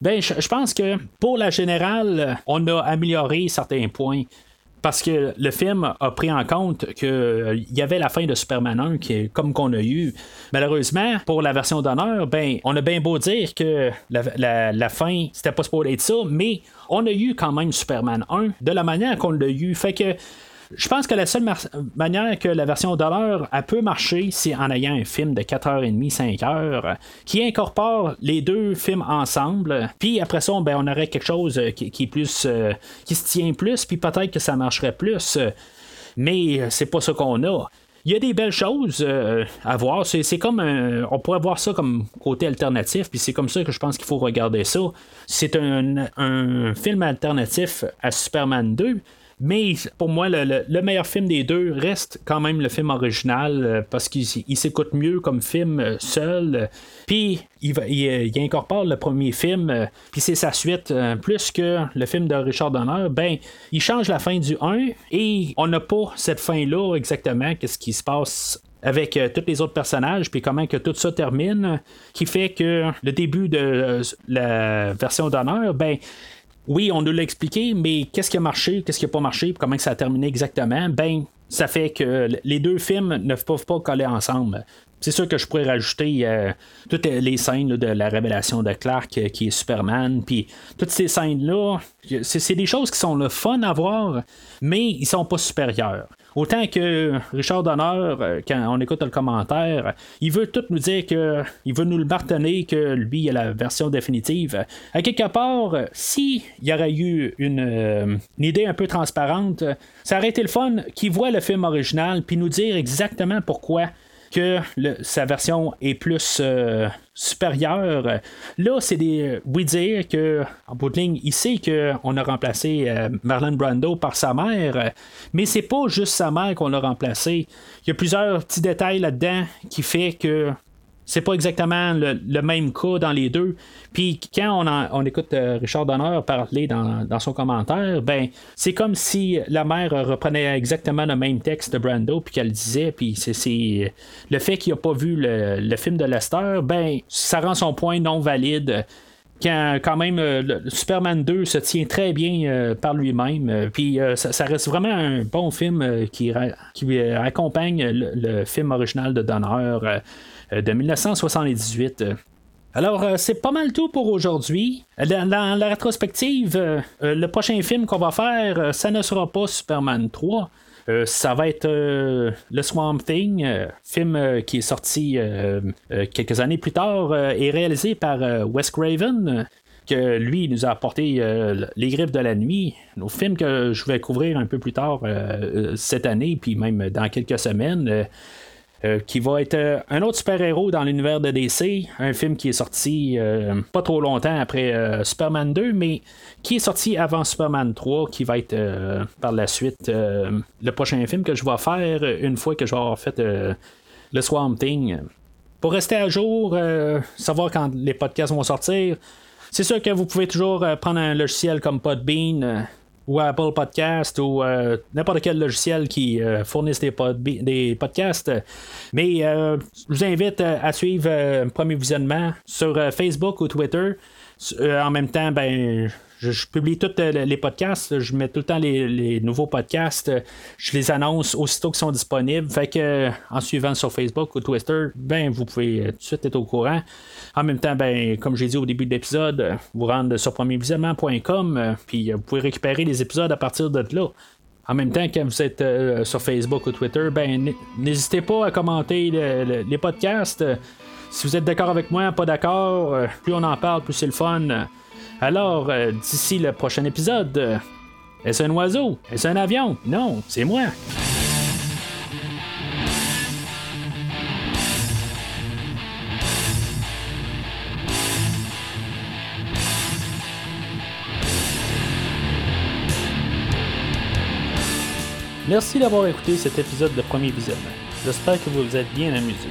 ben je pense que pour la générale, on a amélioré certains points parce que le film a pris en compte qu'il euh, y avait la fin de Superman 1 qui est comme qu'on a eu. Malheureusement, pour la version d'honneur, ben, on a bien beau dire que la, fin, c'était pas supposé être ça, mais on a eu quand même Superman 1 de la manière qu'on l'a eu. Fait que je pense que la seule manière que la version d'honneur a peut marcher, c'est en ayant un film de 4h30, 5h, qui incorpore les deux films ensemble. Puis après ça, ben, on aurait quelque chose qui, est plus. Euh, qui se tient plus, puis peut-être que ça marcherait plus. Mais c'est pas ce qu'on a. Il y a des belles choses euh, à voir. C'est, comme on pourrait voir ça comme côté alternatif, puis c'est comme ça que je pense qu'il faut regarder ça. C'est un, un film alternatif à Superman 2. Mais pour moi, le, meilleur film des deux reste quand même le film original euh, parce qu'il s'écoute mieux comme film euh, seul. Puis il, il, incorpore le premier film, puis c'est sa suite. Euh, plus que le film de Richard Donner, ben, il change la fin du 1 et on n'a pas cette fin-là exactement, qu'est-ce qui se passe avec tous les autres personnages, puis comment que tout ça termine, qui fait que le début de la version d'honneur, ben, oui, on nous l'a expliqué, mais qu'est-ce qui a marché, qu'est-ce qui n'a pas marché, comment ça a terminé exactement, ben, ça fait que les deux films ne peuvent pas coller ensemble. C'est sûr que je pourrais rajouter euh, toutes les scènes de la révélation de Clark euh, qui est Superman, puis toutes ces scènes-là, c'est des choses qui sont le fun à voir, mais ils sont pas supérieurs. Autant que Richard Donner, euh, quand on écoute le commentaire, il veut tout nous dire que il veut nous le marteler que lui il a la version définitive. À quelque part, s'il y aurait eu une, euh, une, idée un peu transparente, ça aurait été le fun qu'il voit le film original puis nous dire exactement pourquoi que sa version est plus euh, supérieure. Là, c'est des. Oui, dire que, en bout de ligne, il sait qu'on a remplacé euh, Marlon Brando par sa mère, mais c'est pas juste sa mère qu'on a remplacé. Il y a plusieurs petits détails là-dedans qui fait que c'est pas exactement le, même cas dans les deux. Puis quand on, écoute euh, Richard Donner parler dans, son commentaire, ben c'est comme si la mère reprenait exactement le même texte de Brando puis qu'elle disait, puis c'est le fait qu'il a pas vu le, film de Lester, ben ça rend son point non valide quand, quand même euh, Superman 2 se tient très bien euh, par lui-même. puis ça, reste vraiment un bon film qui, qui accompagne le, film original de Donner. Euh, de 1978. Alors, euh, c'est pas mal tout pour aujourd'hui. Dans, la rétrospective, euh, le prochain film qu'on va faire, ça ne sera pas Superman 3. ça va être Le Swamp Thing, film qui est sorti quelques années plus tard et réalisé par Wes Craven, que lui nous a apporté Les Griffes de la Nuit, un film que je vais couvrir un peu plus tard cette année, puis même dans quelques semaines. Euh, qui va être euh, un autre super-héros dans l'univers de DC, un film qui est sorti euh, pas trop longtemps après Superman 2, mais qui est sorti avant Superman 3, qui va être par la suite le prochain film que je vais faire une fois que je vais avoir fait le Swamp Thing. Pour rester à jour, savoir quand les podcasts vont sortir, c'est sûr que vous pouvez toujours prendre un logiciel comme Podbean ou Apple Podcast ou euh, n'importe quel logiciel qui euh, fournisse des, podcasts. Mais euh, je vous invite à suivre un premier visionnement sur Facebook ou Twitter. En même temps, ben, je, publie tous euh, les podcasts. Je mets tout le temps les, nouveaux podcasts. Je les annonce aussitôt qu'ils sont disponibles. Fait que en suivant sur Facebook ou Twitter, ben vous pouvez euh, tout de suite être au courant. En même temps, ben, comme j'ai dit au début de l'épisode, vous rendre sur premiervisionnement.com, euh, puis vous pouvez récupérer les épisodes à partir de là. En même temps, quand vous êtes sur Facebook ou Twitter, ben n'hésitez pas à commenter les podcasts. Si vous êtes d'accord avec moi, pas d'accord, plus on en parle, plus c'est le fun. Alors, euh, d'ici le prochain épisode, euh, est-ce un oiseau? Est-ce un avion? Non, c'est moi. Merci d'avoir écouté cet épisode de Premier Visionnement. J'espère que vous vous êtes bien amusé.